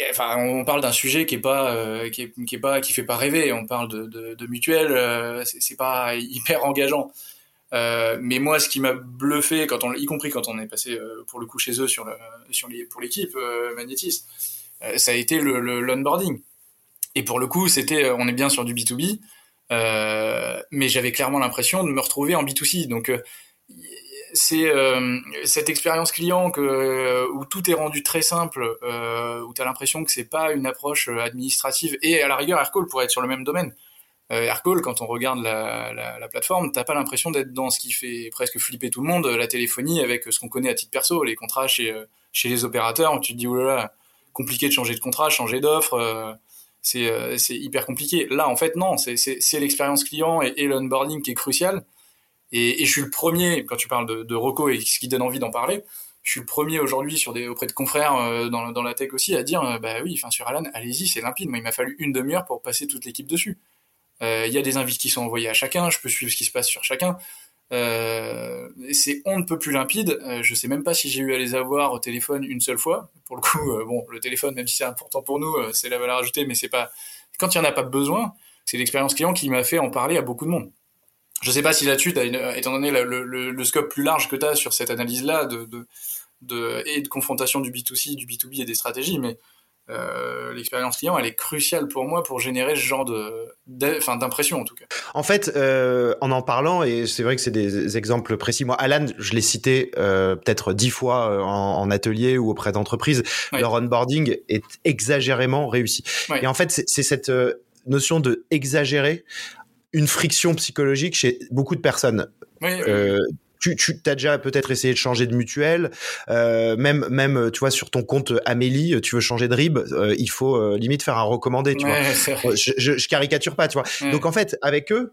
enfin, on parle d'un sujet qui est pas, euh, qui, est, pas, qui fait pas rêver. On parle de, mutuelle, euh, c'est pas hyper engageant. Euh, mais moi, ce qui m'a bluffé, quand on, y compris quand on est passé euh, pour le coup chez eux sur pour l'équipe euh, Magnetis, ça a été le l'onboarding. Et pour le coup, c'était, on est bien sur du B2B, mais j'avais clairement l'impression de me retrouver en B2C. Donc c'est cette expérience client où tout est rendu très simple, euh, où tu as l'impression que c'est pas une approche administrative, et à la rigueur, Aircall pourrait être sur le même domaine. Euh, Aircall, quand on regarde la, la, la plateforme, t'as pas l'impression d'être dans ce qui fait presque flipper tout le monde, la téléphonie avec ce qu'on connaît à titre perso, les contrats chez, euh, les opérateurs, tu te dis, oulala, compliqué de changer de contrat, changer d'offre, euh, c'est euh, c'est hyper compliqué. Là, en fait, non, c'est l'expérience client et, et l'onboarding qui est crucial. Et, je suis le premier, quand tu parles de, Rocco et ce qui donne envie d'en parler, je suis le premier aujourd'hui auprès de confrères euh, dans, la tech aussi à dire bah oui, sur Alan, allez-y, c'est limpide. Moi, il m'a fallu une demi-heure pour passer toute l'équipe dessus. Euh, il y a des invites qui sont envoyés à chacun, je peux suivre ce qui se passe sur chacun. Euh, c'est on ne peut plus limpide. Euh, je sais même pas si j'ai eu à les avoir au téléphone une seule fois. Pour le coup, euh, bon, le téléphone, même si c'est important pour nous, euh, c'est la valeur ajoutée, mais c'est pas. Quand il y en a pas besoin, c'est l'expérience client qui m'a fait en parler à beaucoup de monde. Je sais pas si là-dessus, étant donné le, le, le, scope plus large que tu as sur cette analyse-là de, de, de, et de confrontation du B2C, du B2B et des stratégies, mais euh, l'expérience client, elle est cruciale pour moi pour générer ce genre de, enfin d'impression en tout cas. En fait, euh, en en parlant, et c'est vrai que c'est des exemples précis. Moi, Alan, je l'ai cité euh, peut-être dix fois en, en, atelier ou auprès d'entreprises. Ouais. Leur onboarding est exagérément réussi. Ouais. Et en fait, c'est cette notion de exagérer une friction psychologique chez beaucoup de personnes. Oui, euh, tu, tu as déjà peut-être essayé de changer de mutuelle, euh, même même tu vois sur ton compte Amélie, tu veux changer de RIB, euh, il faut euh, limite faire un recommandé, tu ouais, vois. Je, je, je, caricature pas, tu vois. Ouais. Donc en fait, avec eux,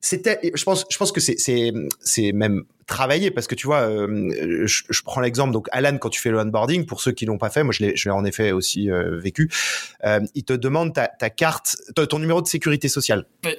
c'était, je pense, je pense que c'est c'est c'est même travaillé parce que tu vois, euh, je, je, prends l'exemple donc Alan quand tu fais le onboarding pour ceux qui l'ont pas fait, moi je l'ai je l'ai en effet aussi euh, vécu, euh, il te demande ta, ta carte, ton numéro de sécurité sociale. Oui.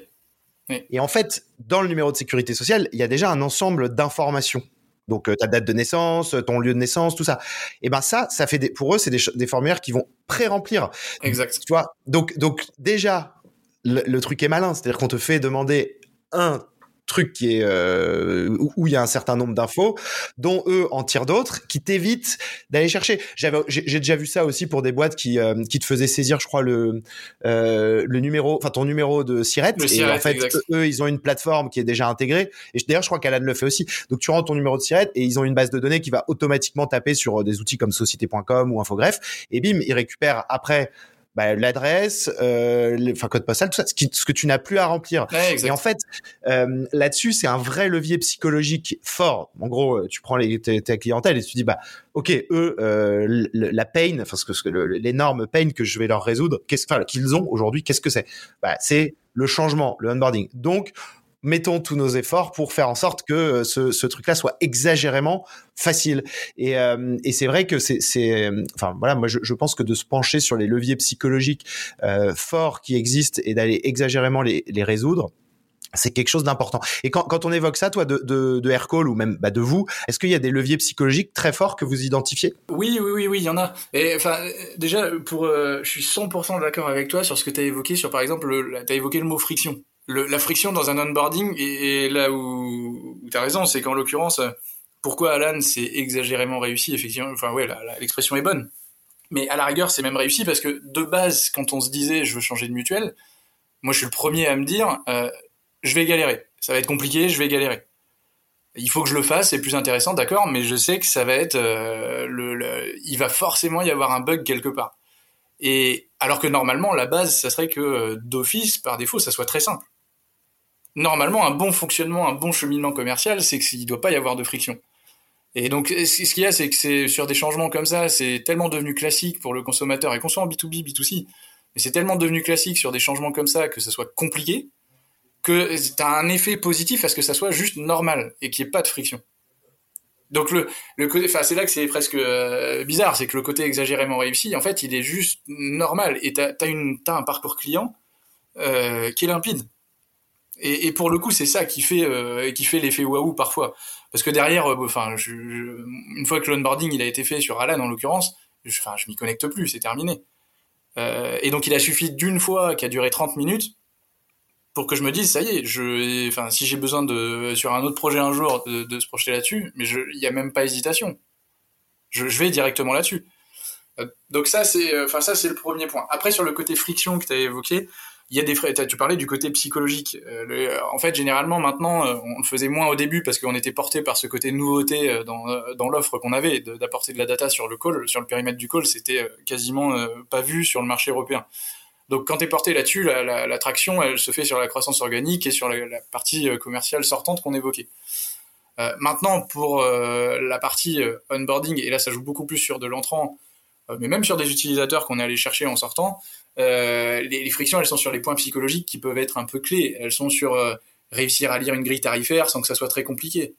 Et en fait, dans le numéro de sécurité sociale, il y a déjà un ensemble d'informations. Donc euh, ta date de naissance, ton lieu de naissance, tout ça. Et ben ça, ça fait des, pour eux, c'est des, des, formulaires qui vont pré-remplir. Exact. Tu vois. Donc donc déjà, le, le truc est malin, c'est-à-dire qu'on te fait demander un truc qui est euh, où il y a un certain nombre d'infos, dont eux en tirent d'autres, qui t'évitent d'aller chercher. J'avais, j'ai déjà vu ça aussi pour des boîtes qui euh, qui te faisaient saisir, je crois le euh, le numéro, enfin ton numéro de Siret. Et Siret, en fait, exact. eux, ils ont une plateforme qui est déjà intégrée. Et d'ailleurs, je crois qu'Alan le fait aussi. Donc tu rentres ton numéro de Siret et ils ont une base de données qui va automatiquement taper sur des outils comme Société.com ou Infogreffe. Et bim, ils récupèrent après bah, l'adresse, euh, enfin code postal, tout ça, ce, qui, ce que tu n'as plus à remplir. Ouais, et en fait, euh, là-dessus, c'est un vrai levier psychologique fort. En gros, tu prends les, ta clientèle et tu dis, bah, ok, eux, euh, la pain, enfin ce que, l'énorme pain que je vais leur résoudre, qu'est-ce qu'ils ont aujourd'hui, qu'est-ce que c'est? Bah, c'est le changement, le onboarding. Donc mettons tous nos efforts pour faire en sorte que euh, ce, ce truc-là soit exagérément facile. Et, euh, et c'est vrai que c'est, enfin voilà, moi je, je, pense que de se pencher sur les leviers psychologiques euh, forts qui existent et d'aller exagérément les, les résoudre, c'est quelque chose d'important. Et quand, quand on évoque ça, toi, de, de, de ou même bah, de vous, est-ce qu'il y a des leviers psychologiques très forts que vous identifiez? Oui, oui, oui, oui, il y en a. Et enfin, déjà, pour, euh, je suis 100% d'accord avec toi sur ce que tu as évoqué, sur par exemple, tu as évoqué le mot friction la friction dans un onboarding et là où, où tu as raison, c'est qu'en l'occurrence, pourquoi Alan c'est exagérément réussi, effectivement, enfin ouais, l'expression est bonne. Mais à la rigueur, c'est même réussi parce que de base, quand on se disait je veux changer de mutuelle, moi je suis le premier à me dire euh, je vais galérer, ça va être compliqué, je vais galérer. Il faut que je le fasse, c'est plus intéressant, d'accord, mais je sais que ça va être euh, le, il va forcément y avoir un bug quelque part. Et alors que normalement, la base, ça serait que d'office, par défaut, ça soit très simple normalement, un bon fonctionnement, un bon cheminement commercial, c'est qu'il ne doit pas y avoir de friction. Et donc, ce qu'il y a, c'est que sur des changements comme ça, c'est tellement devenu classique pour le consommateur, et qu'on soit en B2B, B2C, mais c'est tellement devenu classique sur des changements comme ça que ça soit compliqué, que tu as un effet positif à ce que ça soit juste normal et qu'il n'y ait pas de friction. Donc c'est là que c'est presque euh, bizarre, c'est que le côté exagérément réussi, en fait, il est juste normal. Et t'as as un parcours client qui est limpide. Et, pour le coup, c'est ça qui fait qui fait l'effet waouh parfois, parce que derrière, enfin, une fois que l'onboarding il a été fait sur Alan en l'occurrence, je, enfin, je m'y connecte plus, c'est terminé. et donc il a suffi d'une fois qui a duré 30 minutes pour que je me dise ça y est je enfin si j'ai besoin de sur un autre projet un jour de, se projeter là-dessus mais il y a même pas hésitation. Je, vais directement là-dessus. Euh, donc ça c'est euh, enfin ça c'est le premier point. Après sur le côté friction que tu as évoqué il y a des tu parlais du côté psychologique. Euh, en fait généralement maintenant on le faisait moins au début parce qu'on était porté par ce côté nouveauté dans, dans l'offre qu'on avait d'apporter de la data sur le call sur le périmètre du call c'était quasiment pas vu sur le marché européen. Donc quand tu es porté là-dessus, la, traction, elle se fait sur la croissance organique et sur la, partie euh, commerciale sortante qu'on évoquait. Euh, maintenant, pour euh, la partie onboarding, et là ça joue beaucoup plus sur de l'entrant, mais même sur des utilisateurs qu'on est allé chercher en sortant, les, frictions, elles sont sur les points psychologiques qui peuvent être un peu clés. Elles sont sur réussir à lire une grille tarifaire sans que ça soit très compliqué.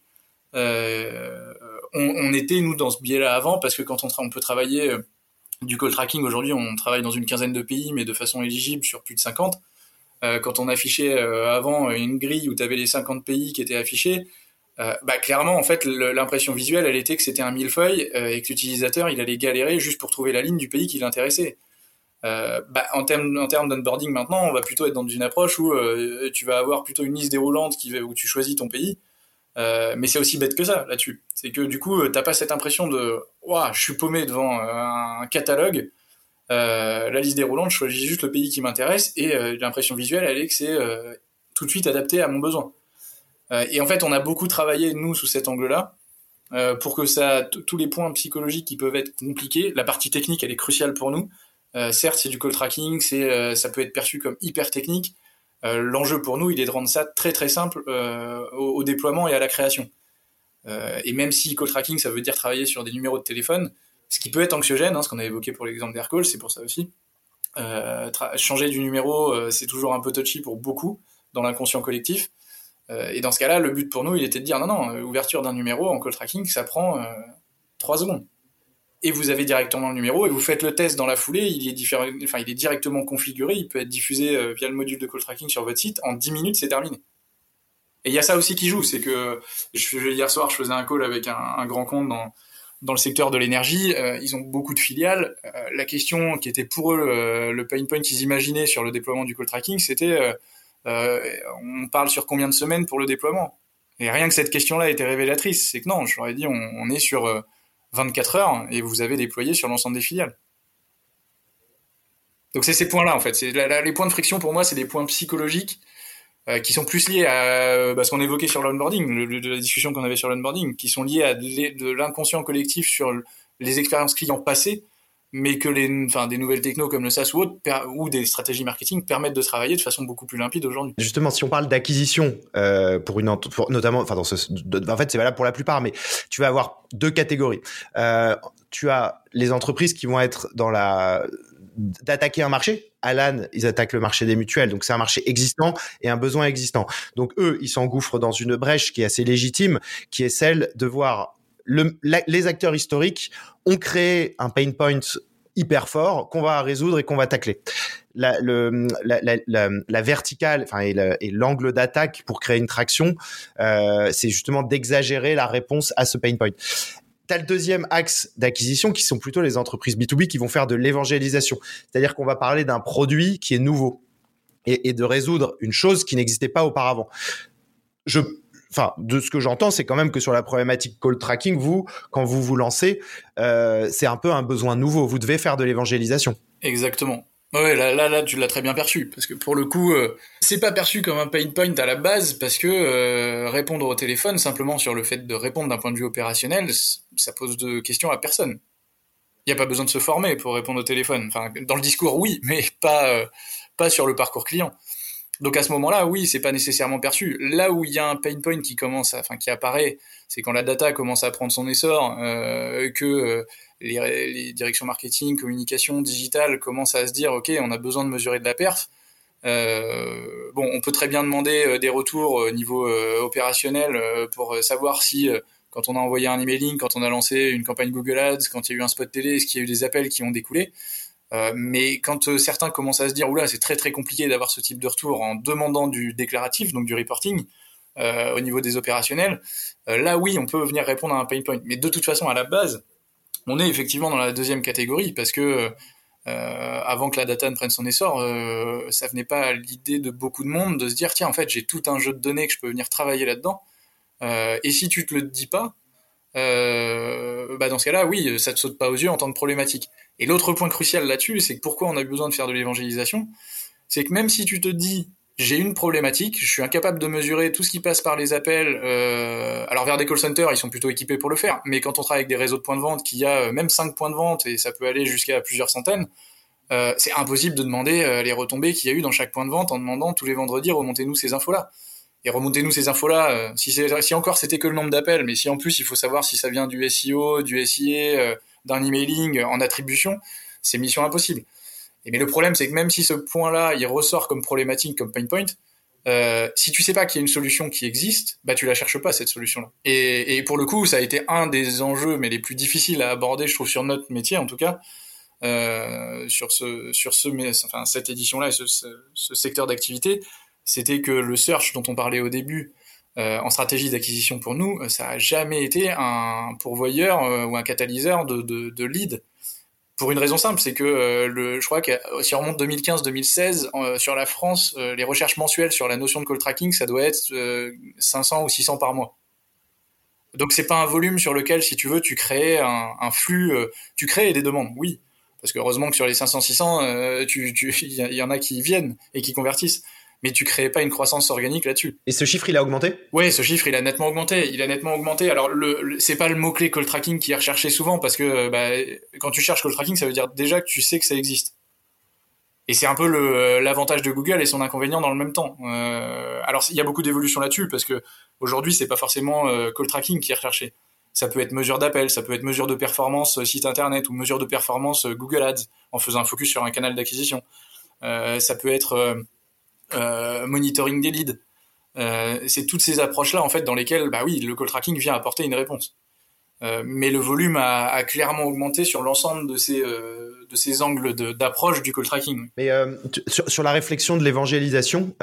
On, était, nous, dans ce biais-là avant, parce que quand on, peut travailler du call tracking, aujourd'hui, on travaille dans une quinzaine de pays, mais de façon éligible sur plus de 50. Euh, quand on affichait euh, avant une grille où tu avais les 50 pays qui étaient affichés, euh, bah, clairement, en fait, l'impression visuelle, elle était que c'était un millefeuille et que l'utilisateur, il allait galérer juste pour trouver la ligne du pays qui l'intéressait. Bah, en termes en d'onboarding maintenant, on va plutôt être dans une approche où tu vas avoir plutôt une liste déroulante où tu choisis ton pays euh, mais c'est aussi bête que ça là-dessus. C'est que du coup, t'as pas cette impression de Waouh, je suis paumé devant euh, un catalogue. Euh, la liste déroulante, je choisis juste le pays qui m'intéresse et euh, l'impression visuelle, elle est que c'est tout de suite adapté à mon besoin. et en fait, on a beaucoup travaillé nous sous cet angle-là pour que ça, tous les points psychologiques qui peuvent être compliqués, la partie technique, elle est cruciale pour nous. Certes, c'est du call tracking, c'est, ça peut être perçu comme hyper technique, euh, l'enjeu pour nous, il est de rendre ça très très simple euh, au, déploiement et à la création. Euh, et même si co-tracking, ça veut dire travailler sur des numéros de téléphone, ce qui peut être anxiogène, hein, ce qu'on a évoqué pour l'exemple d'Aircall, c'est pour ça aussi. changer du numéro, c'est toujours un peu touchy pour beaucoup dans l'inconscient collectif. et dans ce cas-là, le but pour nous, il était de dire non, non, ouverture d'un numéro en call tracking, ça prend 3 secondes et vous avez directement le numéro et vous faites le test dans la foulée, il est, enfin, il est directement configuré, il peut être diffusé euh, via le module de call tracking sur votre site, en 10 minutes c'est terminé. Et il y a ça aussi qui joue, c'est que hier soir je faisais un call avec un, grand compte dans, dans le secteur de l'énergie, euh, ils ont beaucoup de filiales. Euh, la question qui était pour eux le pain point qu'ils imaginaient sur le déploiement du call tracking, c'était on parle sur combien de semaines pour le déploiement? Et rien que cette question-là était révélatrice, c'est que non, je leur ai dit on est sur 24 heures et vous avez déployé sur l'ensemble des filiales. Donc c'est ces points-là en fait. C'est les points de friction pour moi, c'est des points psychologiques euh, qui sont plus liés à bah, ce qu'on évoquait sur l'onboarding, de la discussion qu'on avait sur l'onboarding, qui sont liés à de l'inconscient collectif sur les expériences clients passées mais que les, enfin, des nouvelles technos comme le SaaS ou autre, ou des stratégies marketing permettent de travailler de façon beaucoup plus limpide aujourd'hui. Justement, si on parle d'acquisition euh, pour une, notamment, enfin, dans ce, en fait, c'est valable pour la plupart, mais tu vas avoir deux catégories. Euh, tu as les entreprises qui vont être dans la d'attaquer un marché. Alan, ils attaquent le marché des mutuelles, donc c'est un marché existant et un besoin existant. Donc eux, ils s'engouffrent dans une brèche qui est assez légitime, qui est celle de voir le, les acteurs historiques ont créé un pain point hyper fort qu'on va résoudre et qu'on va tacler. La, le, la, la, la verticale enfin, et l'angle d'attaque pour créer une traction, euh, c'est justement d'exagérer la réponse à ce pain point. T'as le deuxième axe d'acquisition qui sont plutôt les entreprises B2B qui vont faire de l'évangélisation. C'est-à-dire qu'on va parler d'un produit qui est nouveau et, et de résoudre une chose qui n'existait pas auparavant. Je enfin, de ce que j'entends, c'est quand même que sur la problématique call tracking, vous, quand vous vous lancez, euh, c'est un peu un besoin nouveau. Vous devez faire de l'évangélisation. Exactement. Ouais, là, là, là, tu l'as très bien perçu, parce que pour le coup, euh, c'est pas perçu comme un pain point à la base, parce que euh, répondre au téléphone simplement sur le fait de répondre d'un point de vue opérationnel, ça pose de questions à personne. Il n'y a pas besoin de se former pour répondre au téléphone. Enfin, dans le discours, oui, mais pas euh, pas sur le parcours client. Donc à ce moment-là, oui, c'est pas nécessairement perçu. Là où il y a un pain point qui commence, enfin qui apparaît, c'est quand la data commence à prendre son essor, euh, que euh, les, directions marketing, communication, digitale commencent à se dire, ok, on a besoin de mesurer de la perf. Euh, bon, on peut très bien demander des retours au niveau opérationnel pour savoir si quand on a envoyé un emailing, quand on a lancé une campagne Google Ads, quand il y a eu un spot télé, est-ce qu'il y a eu des appels qui ont découlé. Mais quand certains commencent à se dire oula c'est très très compliqué d'avoir ce type de retour en demandant du déclaratif donc du reporting au niveau des opérationnels là oui on peut venir répondre à un pain point mais de toute façon à la base on est effectivement dans la deuxième catégorie parce que euh, avant que la data ne prenne son essor, euh, ça venait pas à l'idée de beaucoup de monde de se dire tiens en fait j'ai tout un jeu de données que je peux venir travailler là-dedans. Euh, et si tu te le dis pas, bah dans ce cas-là oui ça te saute pas aux yeux en tant que problématique. Et l'autre point crucial là-dessus c'est que pourquoi on a besoin de faire de l'évangélisation, c'est que même si tu te dis j'ai une problématique, je suis incapable de mesurer tout ce qui passe par les appels. Euh, alors vers des call centers, ils sont plutôt équipés pour le faire, mais quand on travaille avec des réseaux de points de vente qui a euh, même 5 points de vente et ça peut aller jusqu'à plusieurs centaines, euh, c'est impossible de demander les retombées qu'il y a eu dans chaque point de vente en demandant tous les vendredis remontez-nous ces infos-là. Et remontez-nous ces infos-là, si, si encore c'était que le nombre d'appels, mais si en plus il faut savoir si ça vient du SEO, du SIA, d'un emailing en attribution, c'est mission impossible mais le problème, c'est que même si ce point-là, il ressort comme problématique, comme pain point, euh, si tu sais pas qu'il y a une solution qui existe, bah tu la cherches pas cette solution-là. Et, et, pour le coup, ça a été un des enjeux, mais les plus difficiles à aborder, je trouve, sur notre métier en tout cas, euh, sur ce, sur ce, enfin cette édition-là et ce secteur d'activité, c'était que le search dont on parlait au début euh, en stratégie d'acquisition pour nous, ça a jamais été un pourvoyeur euh, ou un catalyseur de, de, lead. Pour une raison simple, c'est que euh, le, je crois que euh, si on remonte 2015-2016 euh, sur la France, les recherches mensuelles sur la notion de call tracking, ça doit être 500 ou 600 par mois. Donc c'est pas un volume sur lequel, si tu veux, tu crées un, flux, tu crées des demandes, oui, parce que heureusement que sur les 500-600, il y, en a qui viennent et qui convertissent mais tu créais pas une croissance organique là-dessus. Et ce chiffre, il a augmenté? Oui, ce chiffre, il a nettement augmenté. Il a nettement augmenté. Alors, le, c'est pas le mot-clé call tracking qui est recherché souvent, parce que bah, quand tu cherches call tracking, ça veut dire déjà que tu sais que ça existe. Et c'est un peu le, l'avantage de Google et son inconvénient dans le même temps. Euh, alors, il y a beaucoup d'évolutions là-dessus, parce que aujourd'hui, c'est pas forcément euh, call tracking qui est recherché. Ça peut être mesure d'appel, ça peut être mesure de performance euh, site internet ou mesure de performance euh, Google Ads en faisant un focus sur un canal d'acquisition. Euh, ça peut être monitoring des leads. Euh, c'est toutes ces approches-là en fait dans lesquelles, bah oui, le call tracking vient apporter une réponse. Euh, mais le volume a, clairement augmenté sur l'ensemble de ces de ces angles d'approche du call tracking. Mais sur, la réflexion de l'évangélisation,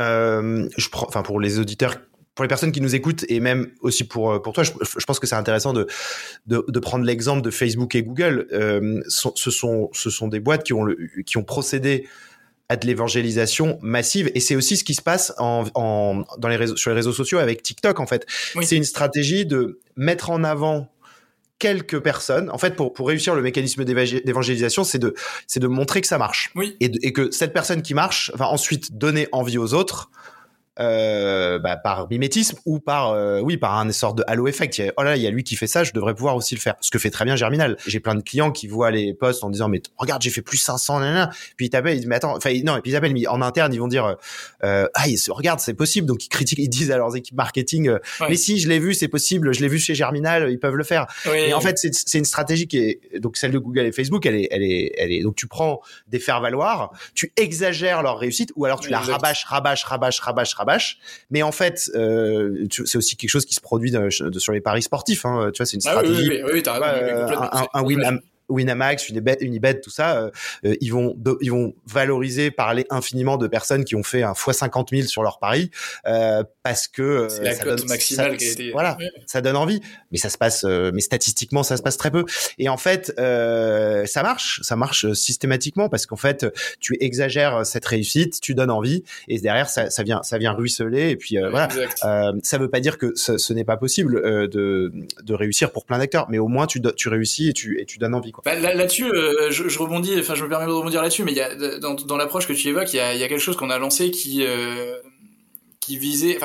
pour les auditeurs pour les personnes qui nous écoutent et même aussi pour pour toi, je, pense que c'est intéressant de, de, prendre l'exemple de Facebook et Google. ce sont ce sont des boîtes qui ont le, qui ont procédé à de l'évangélisation massive. Et c'est aussi ce qui se passe en, en, dans les réseaux, sur les réseaux sociaux avec TikTok, en fait. C'est une stratégie de mettre en avant quelques personnes. En fait, pour, pour réussir le mécanisme d'évangélisation, c'est de, c'est de montrer que ça marche. Oui. Et, et que cette personne qui marche va ensuite donner envie aux autres euh, bah, par mimétisme ou par euh, oui par un sort de halo effect. oh là, il y a lui qui fait ça, je devrais pouvoir aussi le faire. Ce que fait très bien Germinal. J'ai plein de clients qui voient les posts en disant mais regarde j'ai fait plus 500 nanana. Puis ils t'appellent, ils disent mais attends, enfin non, et puis ils appellent en interne, ils vont dire euh, ah regarde c'est possible. Donc ils critiquent, ils disent à leurs équipes marketing euh, mais si je l'ai vu c'est possible, je l'ai vu chez Germinal, ils peuvent le faire. et en fait c'est une stratégie qui est donc celle de Google et Facebook, elle est elle est elle est donc tu prends des faire valoir, tu exagères leur réussite ou alors tu la rabâches rabâches rabâches rabâches rabâches mais en fait, euh, c'est aussi quelque chose qui se produit sur les paris sportifs. Hein. Tu vois, c'est une stratégie. oui, oui, oui, un, un, win, Winamax, Unibet, Unibet, tout ça, euh, euh, ils vont ils vont valoriser, parler infiniment de personnes qui ont fait un x 50 000 sur leur pari euh, parce que euh, c'est la cote maximale qui a été voilà, ça donne envie. Mais ça se passe, mais statistiquement ça se passe très peu. Et en fait, ça marche, ça marche systématiquement parce qu'en fait tu exagères cette réussite, tu donnes envie et derrière ça, ça vient ça vient ruisseler et puis voilà. ça veut pas dire que ce, ce n'est pas possible de de réussir pour plein d'acteurs, mais au moins tu tu réussis et tu et tu donnes envie. Bah, là-dessus, euh, je, rebondis, enfin je me permets de rebondir là-dessus, mais il y a dans, l'approche que tu évoques, il y a, quelque chose qu'on a lancé qui euh, visait,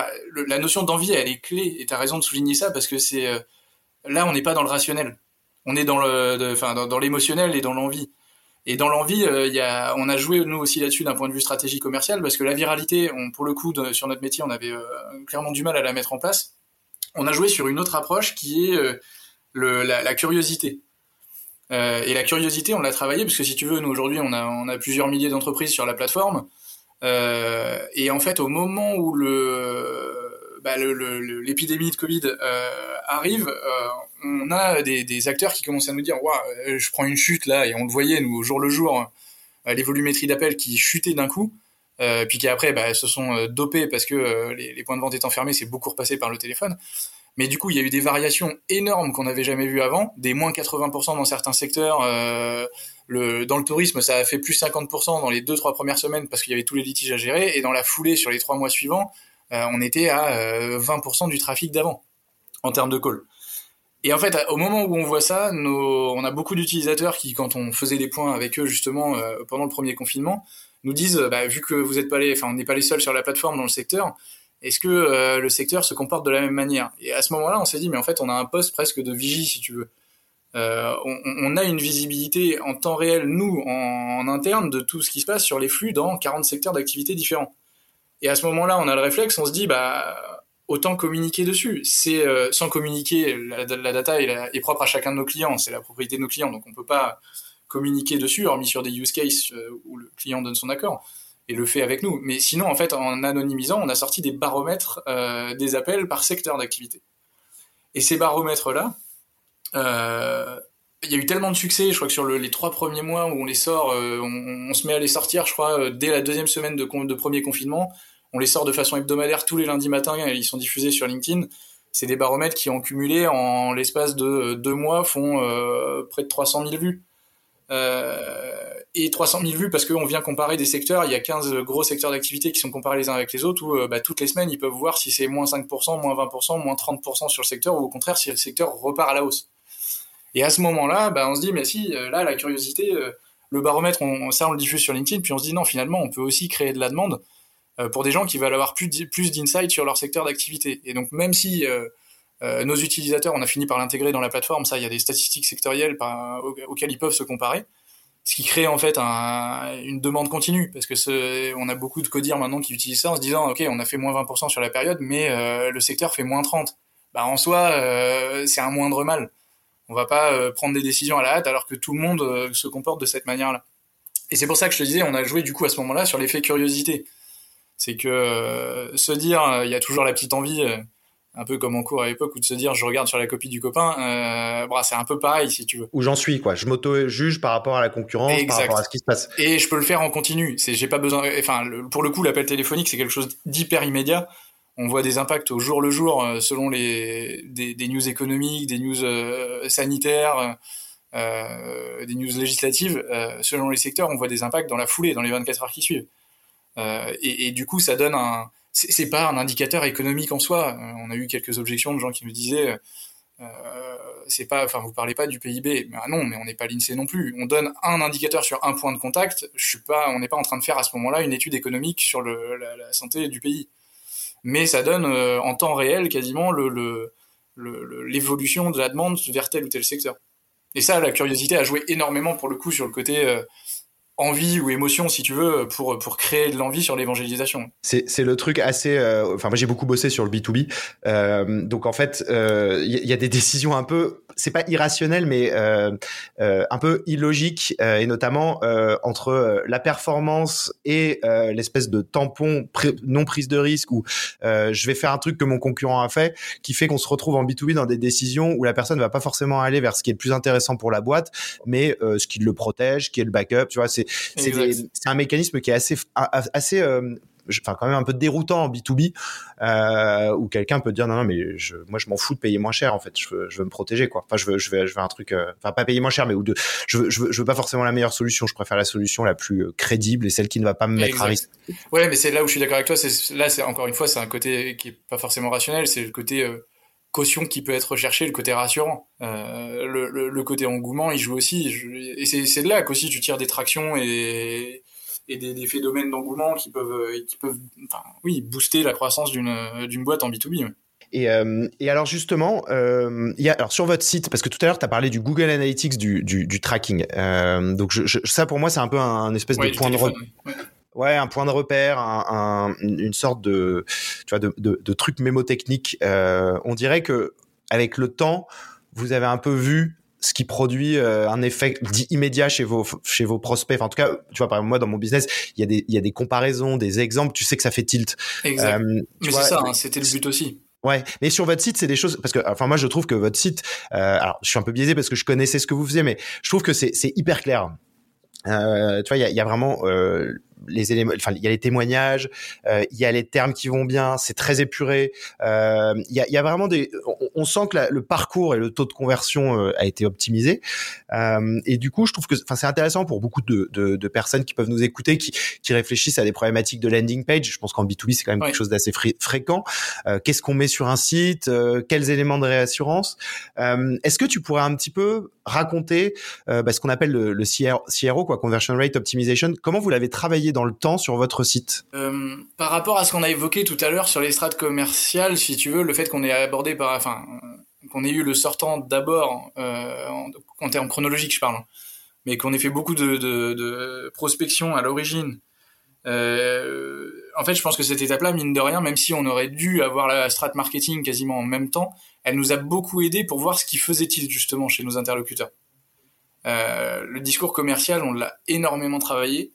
la notion d'envie, elle est clé, et tu as raison de souligner ça parce que c'est euh, là on n'est pas dans le rationnel, on est dans le, enfin dans, dans l'émotionnel et dans l'envie. Et dans l'envie, on a joué nous aussi là-dessus d'un point de vue stratégie commerciale parce que la viralité, pour le coup, sur notre métier, on avait clairement du mal à la mettre en place. On a joué sur une autre approche qui est la curiosité. Euh, et la curiosité, on l'a travaillé parce que si tu veux, nous aujourd'hui, on a, plusieurs milliers d'entreprises sur la plateforme. Euh, et en fait, au moment où le, bah, l'épidémie de Covid euh, arrive, on a des, des, acteurs qui commencent à nous dire, waouh, je prends une chute là, et on le voyait nous au jour le jour. les volumétries d'appels qui chutaient d'un coup, puis qui après bah, se sont dopés parce que les, les, points de vente étant fermés, c'est beaucoup repassé par le téléphone. Mais du coup, il y a eu des variations énormes qu'on n'avait jamais vues avant, des moins 80% dans certains secteurs. Euh, dans le tourisme, ça a fait plus 50% dans les deux trois premières semaines parce qu'il y avait tous les litiges à gérer, et dans la foulée sur les trois mois suivants, euh, on était à 20% euh, du trafic d'avant en termes de call. Et en fait, au moment où on voit ça, on a beaucoup d'utilisateurs qui, quand on faisait des points avec eux justement pendant le premier confinement, nous disent, bah, vu que vous êtes pas les, enfin, on n'est pas les seuls sur la plateforme dans le secteur, est-ce que euh, le secteur se comporte de la même manière? Et à ce moment-là, on s'est dit, mais en fait, on a un poste presque de vigie, si tu veux. Euh, on, a une visibilité en temps réel, nous, en, interne, de tout ce qui se passe sur les flux dans 40 secteurs d'activité différents. Et à ce moment-là, on a le réflexe, on se dit, bah, autant communiquer dessus. C'est euh, sans communiquer, la, data est, propre à chacun de nos clients, c'est la propriété de nos clients, donc on peut pas communiquer dessus, hormis sur des use cases où le client donne son accord et le fait avec nous. Mais sinon, en fait, en anonymisant, on a sorti des baromètres euh, des appels par secteur d'activité. Et ces baromètres-là, euh, il y a eu tellement de succès, je crois que sur les trois premiers mois où on les sort, euh, on, se met à les sortir, je crois, dès la deuxième semaine de, premier confinement. On les sort de façon hebdomadaire tous les lundis matins et ils sont diffusés sur LinkedIn. C'est des baromètres qui ont cumulé en l'espace de deux mois font près de 300 000 vues. Euh, et 300 000 vues parce qu'on vient comparer des secteurs. Il y a 15 gros secteurs d'activité qui sont comparés les uns avec les autres où euh, bah, toutes les semaines ils peuvent voir si c'est moins 5%, moins 20%, moins 30% sur le secteur ou au contraire si le secteur repart à la hausse. Et à ce moment-là, bah, on se dit mais si euh, là la curiosité, le baromètre, on, ça on le diffuse sur LinkedIn, puis on se dit non finalement on peut aussi créer de la demande pour des gens qui veulent avoir plus d'insight sur leur secteur d'activité. Et donc même si nos utilisateurs, on a fini par l'intégrer dans la plateforme. Ça, il y a des statistiques sectorielles auxquelles ils peuvent se comparer, ce qui crée en fait une demande continue, parce que on a beaucoup de codires maintenant qui utilisent ça en se disant, ok, on a fait moins 20% sur la période, mais euh, le secteur fait moins 30. Bah en soi, euh, c'est un moindre mal. On va pas prendre des décisions à la hâte alors que tout le monde se comporte de cette manière-là. Et c'est pour ça que je te disais, on a joué du coup à ce moment-là sur l'effet curiosité. C'est que se dire, il y a toujours la petite envie un peu comme en cours à l'époque, ou de se dire je regarde sur la copie du copain, euh, bah, c'est un peu pareil si tu veux. Où j'en suis quoi, je m'auto-juge par rapport à la concurrence, par rapport à ce qui se passe. Et je peux le faire en continu. C'est j'ai pas besoin. Enfin, pour le coup, l'appel téléphonique c'est quelque chose d'hyper immédiat. On voit des impacts au jour le jour euh, selon les des, des, news économiques, des news euh, sanitaires. Euh, des news législatives, selon les secteurs, on voit des impacts dans la foulée, dans les 24 heures qui suivent. Et, et, du coup, ça donne un, c'est pas un indicateur économique en soi. Euh, on a eu quelques objections de gens qui nous disaient euh, c'est pas, enfin vous parlez pas du PIB. Mais ah non, mais on n'est pas l'Insee non plus. On donne un indicateur sur un point de contact. Je suis pas, on n'est pas en train de faire à ce moment-là une étude économique sur la, santé du pays. Mais ça donne euh, en temps réel quasiment l'évolution de la demande vers tel ou tel secteur. Et ça, la curiosité a joué énormément pour le coup sur le côté envie ou émotion si tu veux pour pour créer de l'envie sur l'évangélisation. C'est le truc assez euh, enfin moi j'ai beaucoup bossé sur le B2B euh, donc en fait il euh, y, y, a des décisions un peu c'est pas irrationnel mais euh, un peu illogique et notamment entre la performance et l'espèce de tampon non prise de risque où je vais faire un truc que mon concurrent a fait qui fait qu'on se retrouve en B2B dans des décisions où la personne va pas forcément aller vers ce qui est le plus intéressant pour la boîte mais ce qui le protège qui est le backup tu vois c'est c'est un mécanisme qui est assez assez euh, enfin quand même un peu déroutant en B2B euh, où quelqu'un peut dire non non mais je, moi je m'en fous de payer moins cher en fait. Je veux, je veux me protéger quoi. Enfin je veux je veux je veux un truc euh, enfin pas payer moins cher mais ou de je veux, je veux, je veux pas forcément la meilleure solution. Je préfère la solution la plus crédible et celle qui ne va pas me mettre à risque. Ouais mais c'est là où je suis d'accord avec toi. C'est là c'est encore une fois c'est un côté qui est pas forcément rationnel. C'est le côté caution qui peut être recherché, le côté rassurant. Euh, le, le, côté engouement, il joue aussi. et c'est de là qu'aussi tu tires des tractions et, et des, des phénomènes d'engouement qui peuvent, qui peuvent enfin, oui, booster la croissance d'une boîte en B2B. Et, euh, et, alors justement, euh, y a alors sur votre site parce que tout à l'heure tu as parlé du Google Analytics du, du, du tracking. Euh, donc je, ça pour moi c'est un peu un, espèce de point de ouais, un point de repère, un, une sorte de, tu vois, de, de, de truc mémotechnique. Euh, on dirait que avec le temps, vous avez un peu vu ce qui produit euh, un effet dit immédiat chez vos chez vos prospects. Enfin, en tout cas, tu vois, par exemple, moi dans mon business, il y a des il y a des comparaisons, des exemples. Tu sais que ça fait tilt. Exact. Euh, mais c'est ça, hein, c'était le but aussi. Ouais, mais sur votre site, c'est des choses parce que, enfin, moi, je trouve que votre site, euh, alors, je suis un peu biaisé parce que je connaissais ce que vous faisiez, mais je trouve que c'est hyper clair Euh, tu vois, il y a, vraiment euh, les éléments, enfin, il y a les témoignages, euh, il y a les termes qui vont bien, c'est très épuré. Euh, il y, a, y, a, vraiment des, on, sent que le parcours et le taux de conversion euh, a été optimisé. Euh, et du coup, je trouve que, enfin, c'est intéressant pour beaucoup de, de, de, personnes qui peuvent nous écouter, qui, qui réfléchissent à des problématiques de landing page. Je pense qu'en B2B, c'est quand même quelque chose d'assez fréquent. Qu'est-ce qu'on met sur un site Quels éléments de réassurance Est-ce que tu pourrais un petit peu raconter bah, ce qu'on appelle le, le CRO, quoi, Conversion Rate Optimization Comment vous l'avez travaillé dans le temps sur votre site euh, Par rapport à ce qu'on a évoqué tout à l'heure sur les strates commerciales, si tu veux, le fait qu'on ait abordé enfin, qu'on ait eu le sortant d'abord euh, en, en, termes chronologiques, je parle, mais qu'on ait fait beaucoup de prospection à l'origine. Euh, en fait, je pense que cette étape-là, mine de rien, même si on aurait dû avoir la strat marketing quasiment en même temps, elle nous a beaucoup aidé pour voir ce qui faisait-il justement chez nos interlocuteurs. Euh, le discours commercial, on l'a énormément travaillé.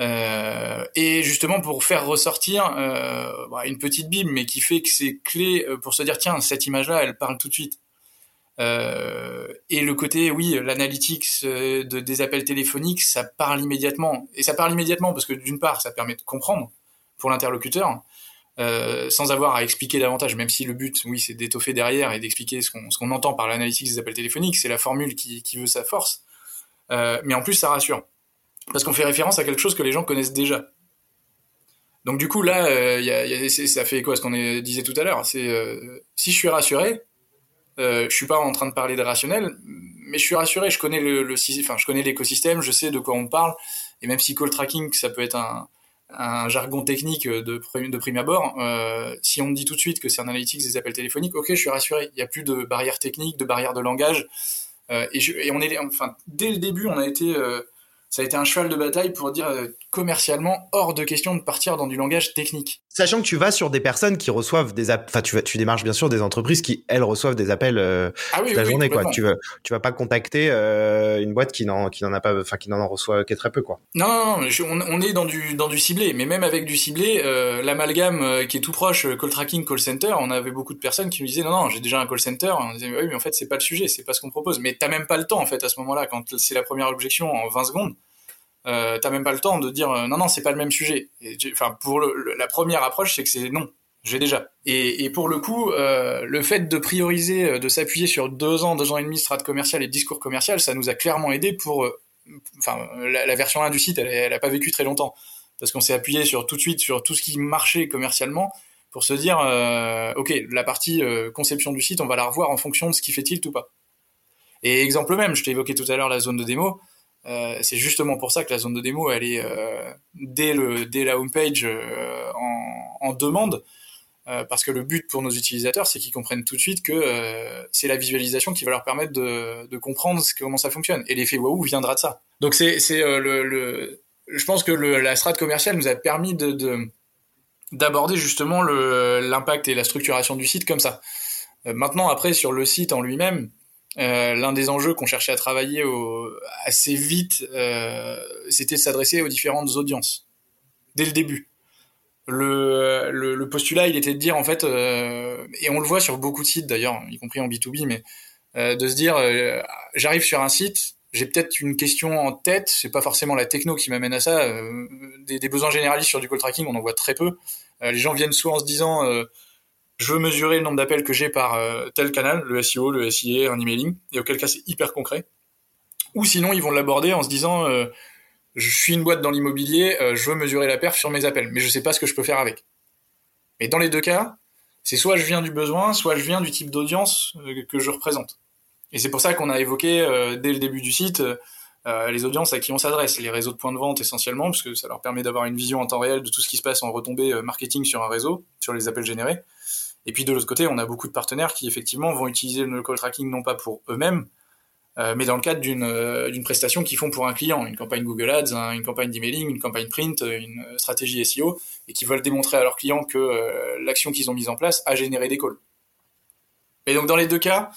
Euh, et justement pour faire ressortir euh, bah, une petite bible, mais qui fait que c'est clé euh, pour se dire tiens cette image-là, elle parle tout de suite. Et le côté oui, l'analytics de, des appels téléphoniques, ça parle immédiatement. Et ça parle immédiatement parce que d'une part, ça permet de comprendre pour l'interlocuteur. sans avoir à expliquer davantage, même si le but, oui, c'est d'étoffer derrière et d'expliquer ce qu'on qu'on entend par l'analytics des appels téléphoniques, c'est la formule qui, qui veut sa force. mais en plus, ça rassure parce qu'on fait référence à quelque chose que les gens connaissent déjà. Donc du coup là, euh, ça fait quoi ce qu'on disait tout à l'heure euh, si je suis rassuré, euh, je suis pas en train de parler de rationnel, mais je suis rassuré, je connais le, je connais l'écosystème, je sais de quoi on parle, et même si call tracking ça peut être un, jargon technique de, prime abord, euh, si on me dit tout de suite que c'est un analytics des appels téléphoniques, ok, je suis rassuré, il n'y a plus de barrières techniques, de barrières de langage, et, et, on est, enfin dès le début on a été ça a été un cheval de bataille pour dire euh, commercialement hors de question de partir dans du langage technique. Sachant que tu vas sur des personnes qui reçoivent des enfin tu vas tu démarches bien sûr des entreprises qui elles reçoivent des appels euh, ah toute la journée quoi. Tu vas tu vas pas contacter euh, une boîte qui n'en qui n'en a pas enfin qui n'en reçoit que très peu quoi. Non non, non on, on, est dans du dans du ciblé mais même avec du ciblé euh, l'amalgame euh, qui est tout proche call tracking call center, on avait beaucoup de personnes qui nous disaient non non, j'ai déjà un call center, on disait oui mais en fait c'est pas le sujet, c'est pas ce qu'on propose mais t'as même pas le temps en fait à ce moment-là quand c'est la première objection en 20 secondes euh, t'as même pas le temps de dire euh, non non c'est pas le même sujet. Enfin pour la première approche c'est que c'est non j'ai déjà. Et, pour le coup, euh, le fait de prioriser, euh, de s'appuyer sur deux ans, deux ans et demi strat commercial et discours commercial, ça nous a clairement aidé pour, euh, enfin la, la, version 1 du site, elle, elle a pas vécu très longtemps parce qu'on s'est appuyé sur tout de suite sur tout ce qui marchait commercialement pour se dire ok la partie conception du site, on va la revoir en fonction de ce qui fait tilt ou pas. Et exemple même, je t'ai évoqué tout à l'heure la zone de démo. Euh, c'est justement pour ça que la zone de démo, elle est euh, dès, dès la homepage euh, en, en, demande, parce que le but pour nos utilisateurs, c'est qu'ils comprennent tout de suite que c'est la visualisation qui va leur permettre de, comprendre comment ça fonctionne. Et l'effet waouh viendra de ça. Donc c'est je pense que la strate commerciale nous a permis de, de d'aborder justement l'impact et la structuration du site comme ça. maintenant, après, sur le site en lui-même, euh, l'un des enjeux qu'on cherchait à travailler au, assez vite, euh, c'était de s'adresser aux différentes audiences dès le début. Le, postulat, il était de dire en fait, euh, et on le voit sur beaucoup de sites d'ailleurs, y compris en B2B, mais de se dire, j'arrive sur un site, j'ai peut-être une question en tête, c'est pas forcément la techno qui m'amène à ça. Des, des, besoins généralistes sur du call tracking, on en voit très peu. les gens viennent soit en se disant je veux mesurer le nombre d'appels que j'ai par euh, tel canal, le SEO, le SIA, un emailing, et auquel cas c'est hyper concret. Ou sinon, ils vont l'aborder en se disant, euh, je suis une boîte dans l'immobilier, euh, je veux mesurer la perf sur mes appels, mais je sais pas ce que je peux faire avec. Mais dans les deux cas, c'est soit je viens du besoin, soit je viens du type d'audience que je représente. Et c'est pour ça qu'on a évoqué dès le début du site les audiences à qui on s'adresse, les réseaux de points de vente essentiellement, parce que ça leur permet d'avoir une vision en temps réel de tout ce qui se passe en retombée marketing sur un réseau, sur les appels générés. Et puis de l'autre côté, on a beaucoup de partenaires qui effectivement vont utiliser le call tracking non pas pour eux-mêmes, euh, mais dans le cadre d'une euh, d'une prestation qu'ils font pour un client, une campagne Google Ads, une campagne d'emailing, une campagne print, une stratégie SEO, et qui veulent démontrer à leurs clients que euh, l'action qu'ils ont mise en place a généré des calls. Et donc dans les deux cas,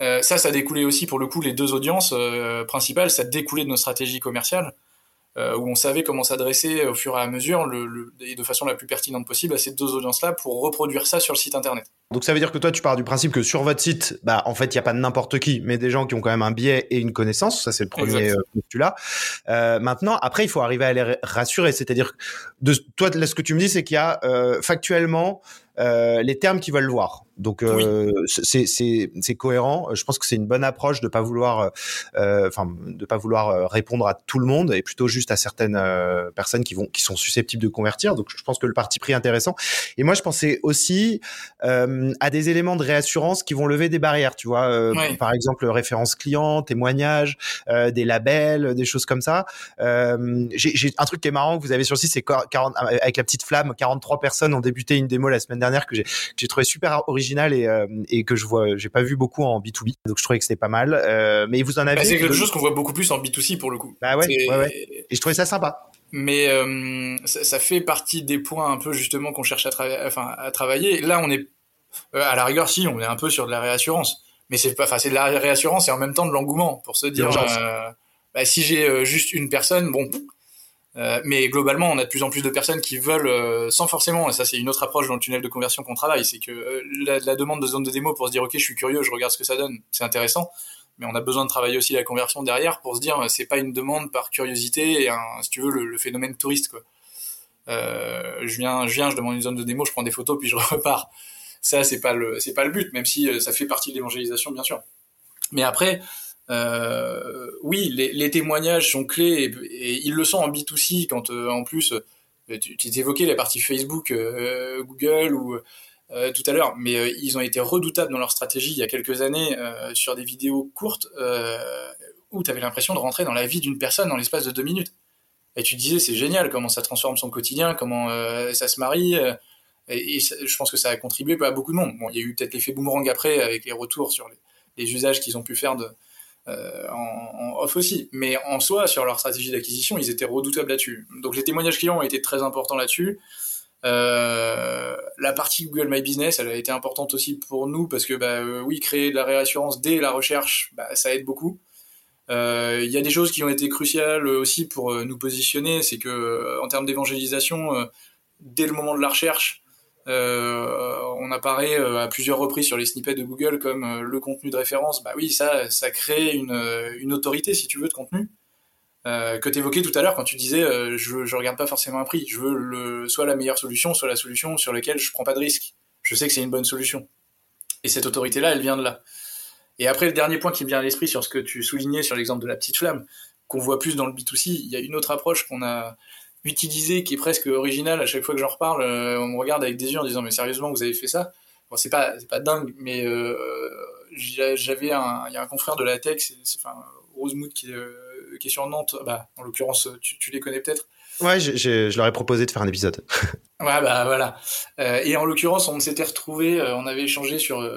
ça, ça découlait aussi pour le coup les deux audiences principales, ça découlait de nos stratégies commerciales. Euh, où on savait comment s'adresser au fur et à mesure le, et de façon la plus pertinente possible à ces deux audiences-là pour reproduire ça sur le site internet. Donc ça veut dire que toi tu pars du principe que sur votre site, bah en fait il n'y a pas n'importe qui, mais des gens qui ont quand même un biais et une connaissance. Ça c'est le premier euh, postulat. Euh, maintenant après il faut arriver à les rassurer, c'est-à-dire de toi là ce que tu me dis c'est qu'il y a euh, factuellement euh, les termes qu'ils veulent voir. Donc euh, c'est c'est cohérent. Je pense que c'est une bonne approche de pas vouloir, euh, enfin de pas vouloir répondre à tout le monde et plutôt juste à certaines personnes qui vont qui sont susceptibles de convertir. Donc je pense que le parti pris est intéressant. Et moi je pensais aussi à des éléments de réassurance qui vont lever des barrières. Tu vois, par exemple référence client, témoignages, des labels, des choses comme ça. J'ai un truc qui est marrant que vous avez sur le site, c'est avec la petite flamme, 43 personnes ont débuté une démo la semaine dernière que j'ai trouvé super original et, euh, et que je vois j'ai pas vu beaucoup en B2B donc je trouvais que c'était pas mal euh, mais vous en avez bah, c'est quelque chose qu'on voit beaucoup plus en B2C pour le coup. Bah ouais, ouais, ouais, et je trouvais ça sympa. Mais euh, ça, ça, fait partie des points un peu justement qu'on cherche à, travailler enfin, à travailler. Là on est à la rigueur si on est un peu sur de la réassurance. Mais c'est pas enfin c'est de la réassurance et en même temps de l'engouement pour se dire bah, si j'ai juste une personne bon euh, mais globalement, on a de plus en plus de personnes qui veulent, euh, sans forcément, et ça c'est une autre approche dans le tunnel de conversion qu'on travaille, c'est que euh, la, demande de zone de démo pour se dire ok, je suis curieux, je regarde ce que ça donne, c'est intéressant, mais on a besoin de travailler aussi la conversion derrière pour se dire c'est pas une demande par curiosité et si tu veux le, phénomène touriste quoi. je viens, je viens, je demande une zone de démo, je prends des photos puis je repars. Ça c'est pas le, c'est pas le but, même si ça fait partie de l'évangélisation bien sûr. Mais après, oui, les, témoignages sont clés et, ils le sont en B2C quand euh, en plus euh, tu, tu évoquais la partie Facebook, euh, Google ou tout à l'heure, mais ils ont été redoutables dans leur stratégie il y a quelques années sur des vidéos courtes où tu avais l'impression de rentrer dans la vie d'une personne dans l'espace de deux minutes. Et tu disais c'est génial comment ça transforme son quotidien, comment ça se marie. et, je pense que ça a contribué à beaucoup de monde. Bon, il y a eu peut-être l'effet boomerang après avec les retours sur les usages qu'ils ont pu faire de, euh, en, off aussi. Mais en soi, sur leur stratégie d'acquisition, ils étaient redoutables là-dessus. Donc les témoignages clients ont été très importants là-dessus. Euh, la partie Google My Business, elle a été importante aussi pour nous parce que bah, euh, oui, créer de la réassurance dès la recherche, bah, ça aide beaucoup. Il y a des choses qui ont été cruciales aussi pour nous positionner, c'est que en termes d'évangélisation, dès le moment de la recherche, on apparaît euh, à plusieurs reprises sur les snippets de Google comme euh, le contenu de référence. Bah oui, ça, ça crée une, autorité, si tu veux, de contenu. que tu évoquais tout à l'heure quand tu disais je, je regarde pas forcément un prix, je veux le, soit la meilleure solution, soit la solution sur laquelle je prends pas de risque. Je sais que c'est une bonne solution. Et cette autorité-là, elle vient de là. Et après, le dernier point qui me vient à l'esprit sur ce que tu soulignais sur l'exemple de la petite flamme, qu'on voit plus dans le B2C, il y a une autre approche qu'on a, utilisé qui est presque original à chaque fois que j'en reparle euh, on me regarde avec des yeux en disant mais sérieusement vous avez fait ça? Bon c'est pas c'est pas dingue mais euh, j'avais un il y a un confrère de la tech c'est enfin Rosemood qui, euh, qui est sur Nantes bah en l'occurrence tu, tu les connais peut-être? Ouais, je leur ai proposé de faire un épisode. ouais, bah voilà. Euh, et en l'occurrence, on s'était retrouvé, on avait échangé sur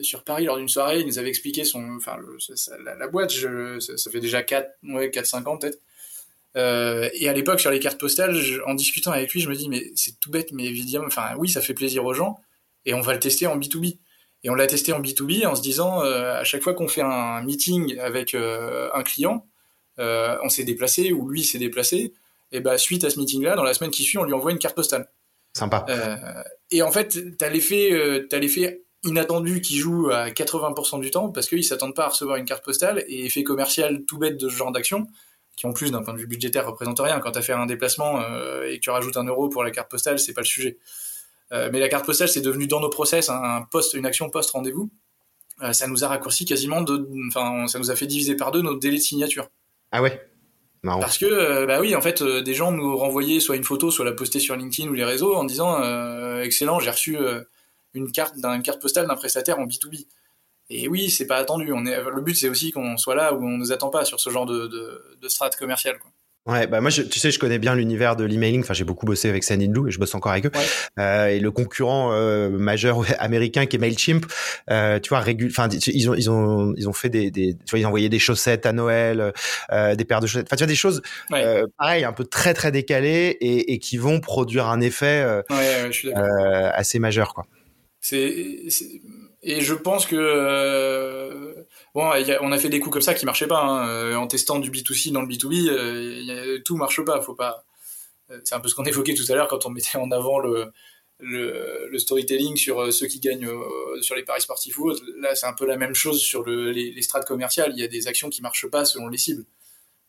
sur Paris lors d'une soirée. Il nous avait expliqué son, enfin, la, boîte. Je, ça, ça, fait déjà 4 ouais, 4 5 ans peut-être. Euh, et à l'époque, sur les cartes postales, en discutant avec lui, je me dis, mais c'est tout bête, mais évidemment, enfin, oui, ça fait plaisir aux gens, et on va le tester en B2B. Et on l'a testé en B2B en se disant, euh, à chaque fois qu'on fait un meeting avec euh, un client, on s'est déplacé, ou lui s'est déplacé, et bah, suite à ce meeting-là, dans la semaine qui suit, on lui envoie une carte postale. Sympa. et en fait, t'as l'effet, t'as l'effet inattendu qui joue à 80% du temps parce qu'ils s'attendent pas à recevoir une carte postale et effet commercial tout bête de ce genre d'action qui en plus d'un point de vue budgétaire représentent rien. Quand tu as fait un déplacement euh, et que tu rajoutes un euro pour la carte postale, c'est pas le sujet. Euh, mais la carte postale, c'est devenu dans nos process un poste, une action post rendez-vous. Euh, ça nous a raccourci quasiment de, enfin, ça nous a fait diviser par deux notre délai de signature. Ah ouais? Parce que, bah oui, en fait, des gens nous renvoyaient soit une photo, soit la poster sur LinkedIn ou les réseaux en disant, excellent, j'ai reçu une carte d'une carte postale d'un prestataire en B2B. Et oui, c'est pas attendu. On est, le but, c'est aussi qu'on soit là où on nous attend pas sur ce genre de, de, de strate commerciale. Quoi. Ouais, bah moi, je, tu sais, je connais bien l'univers de l'emailing. Enfin, j'ai beaucoup bossé avec Sanindloo et je bosse encore avec eux. Euh, et le concurrent euh, majeur américain qui est Mailchimp, euh, tu vois, régul... enfin, ils ont, ils ont, ils ont fait des, des, tu vois, ils ont envoyé des chaussettes à Noël, des paires de chaussettes. Enfin, tu vois, des choses, euh, pareil, un peu très très décalées et, et qui vont produire un effet assez majeur, quoi. C'est et je pense que euh, Bon, on a fait des coups comme ça qui marchaient pas. Hein. En testant du B2C dans le B2B, tout marche pas. Faut pas. C'est un peu ce qu'on évoquait tout à l'heure quand on mettait en avant le, le, storytelling sur ceux qui gagnent sur les paris sportifs ou autres. Là, c'est un peu la même chose sur les, les strates commerciales. Il y a des actions qui marchent pas selon les cibles.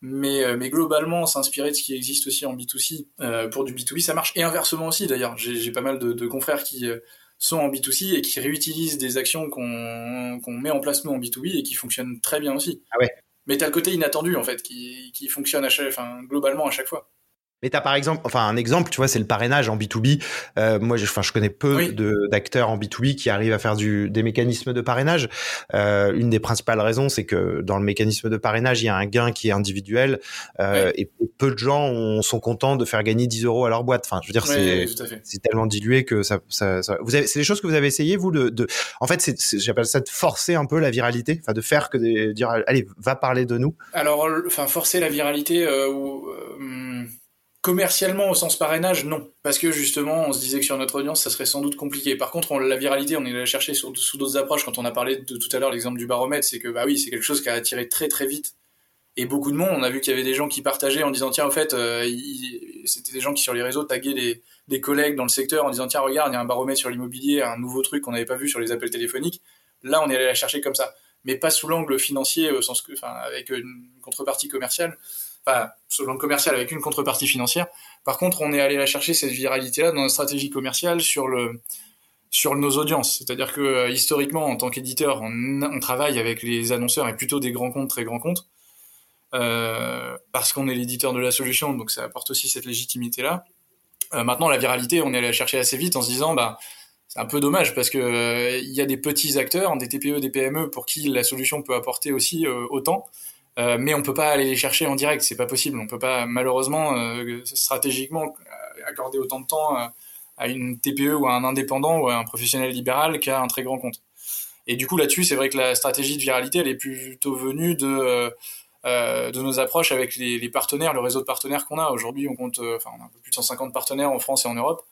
Mais, euh, mais globalement, s'inspirer de ce qui existe aussi en B2C euh, pour du B2B, ça marche. Et inversement aussi, d'ailleurs. J'ai pas mal de, confrères qui euh, sont en B2C et qui réutilisent des actions qu'on met en place nous en B2B et qui fonctionnent très bien aussi. Ah ouais. Mais t'as le côté inattendu, en fait, qui, qui fonctionne à chaque, enfin, globalement à chaque fois. Mais tu as par exemple, enfin un exemple, tu vois, c'est le parrainage en B2B. Euh, moi, je, enfin, je connais peu de d'acteurs en B2B qui arrivent à faire du, des mécanismes de parrainage. Euh, une des principales raisons, c'est que dans le mécanisme de parrainage, il y a un gain qui est individuel euh, et, peu de gens sont contents de faire gagner 10 euros à leur boîte. Enfin, je veux dire, c'est c'est tellement dilué que ça, ça, ça... vous avez, c'est des choses que vous avez essayé vous de, de... en fait, c'est, j'appelle ça de forcer un peu la viralité, enfin de faire que de dire, allez, va parler de nous. Alors, enfin, forcer la viralité. Euh, ou, euh, Commercialement, au sens parrainage, non. Parce que justement, on se disait que sur notre audience, ça serait sans doute compliqué. Par contre, la viralité, on est allé chercher sous d'autres approches. Quand on a parlé de tout à l'heure l'exemple du baromètre, c'est que bah oui, c'est quelque chose qui a attiré très très vite. Et beaucoup de monde, on a vu qu'il y avait des gens qui partageaient en disant tiens, en fait, euh, c'était des gens qui sur les réseaux taguaient des, des collègues dans le secteur en disant tiens, regarde, il y a un baromètre sur l'immobilier, un nouveau truc qu'on n'avait pas vu sur les appels téléphoniques. Là, on est allé la chercher comme ça, mais pas sous l'angle financier, au sens que, enfin, avec une contrepartie commerciale pas selon le commercial avec une contrepartie financière. Par contre, on est allé la chercher cette viralité-là dans notre stratégie commerciale sur nos audiences. C'est-à-dire que euh, historiquement, en tant qu'éditeur, on, travaille avec les annonceurs et plutôt des grands comptes, très grands comptes, euh, parce qu'on est l'éditeur de la solution, donc ça apporte aussi cette légitimité-là. Euh, maintenant, la viralité, on est allé la chercher assez vite en se disant, bah, c'est un peu dommage parce que il y a des petits acteurs, des TPE, des PME, pour qui la solution peut apporter aussi autant. Euh, mais on peut pas aller les chercher en direct, c'est pas possible. On peut pas malheureusement euh, stratégiquement accorder autant de temps euh, à une TPE ou à un indépendant ou à un professionnel libéral qu'à un très grand compte. Et du coup là-dessus, c'est vrai que la stratégie de viralité, elle est plutôt venue de de nos approches avec les, partenaires, le réseau de partenaires qu'on a. Aujourd'hui, on compte, enfin, on a un peu plus de 150 partenaires en France et en Europe,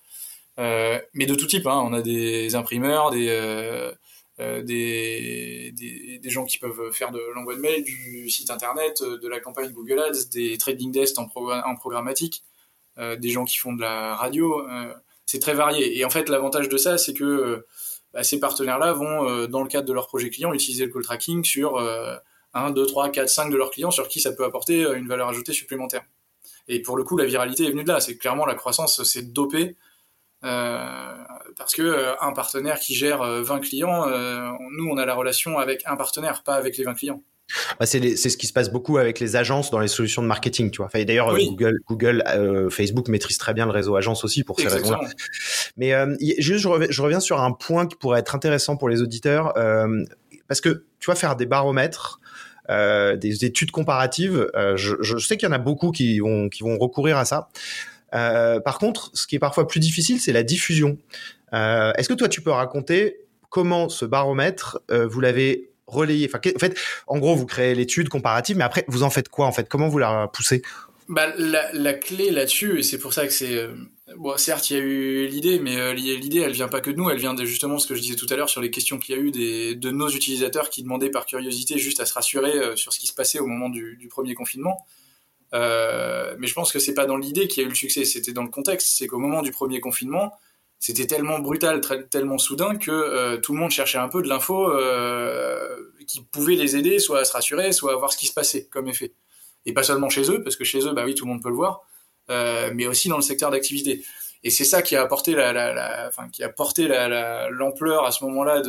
mais de tout type. Hein. On a des imprimeurs, des euh, des, des, gens qui peuvent faire de l'envoi de mail, du site internet, euh, de la campagne Google Ads, des trading desks en, programmatique, euh, des gens qui font de la radio. c'est très varié. Et en fait, l'avantage de ça, c'est que bah, ces partenaires-là vont, dans le cadre de leur projet client, utiliser le call tracking sur 1, 2, 3, 4, 5 de leurs clients sur qui ça peut apporter une valeur ajoutée supplémentaire. Et pour le coup, la viralité est venue de là. C'est clairement la croissance s'est dopée euh, parce que euh, un partenaire qui gère 20 euh, clients, nous on a la relation avec un partenaire, pas avec les 20 clients. Bah c'est ce qui se passe beaucoup avec les agences dans les solutions de marketing, tu vois. Enfin, D'ailleurs, Google, Google Facebook maîtrise très bien le réseau agence aussi pour ces raisons-là. Mais euh, juste, je reviens, je reviens, sur un point qui pourrait être intéressant pour les auditeurs, euh, parce que tu vois, faire des baromètres, euh, des études comparatives, je, je, sais qu'il y en a beaucoup qui vont, qui vont recourir à ça. Euh, par contre, ce qui est parfois plus difficile, c'est la diffusion. Euh, est-ce que toi, tu peux raconter comment ce baromètre, euh, vous l'avez relayé? En fait, en gros, vous créez l'étude comparative, mais après, vous en faites quoi en fait? Comment vous la poussez? Bah, la, clé là-dessus, et c'est pour ça que c'est bon, certes, il y a eu l'idée, mais l'idée, elle vient pas que de nous, elle vient de justement ce que je disais tout à l'heure sur les questions qu'il y a eu de nos utilisateurs qui demandaient par curiosité juste à se rassurer sur ce qui se passait au moment du premier confinement. Euh, mais je pense que c'est pas dans l'idée qu'il y a eu le succès, c'était dans le contexte. C'est qu'au moment du premier confinement, c'était tellement brutal, tellement soudain que euh, tout le monde cherchait un peu de l'info euh, qui pouvait les aider, soit à se rassurer, soit à voir ce qui se passait comme effet. Et pas seulement chez eux, parce que chez eux, bah oui, tout le monde peut le voir, mais aussi dans le secteur d'activité. Et c'est ça qui a apporté la, enfin, qui a porté l'ampleur à ce moment-là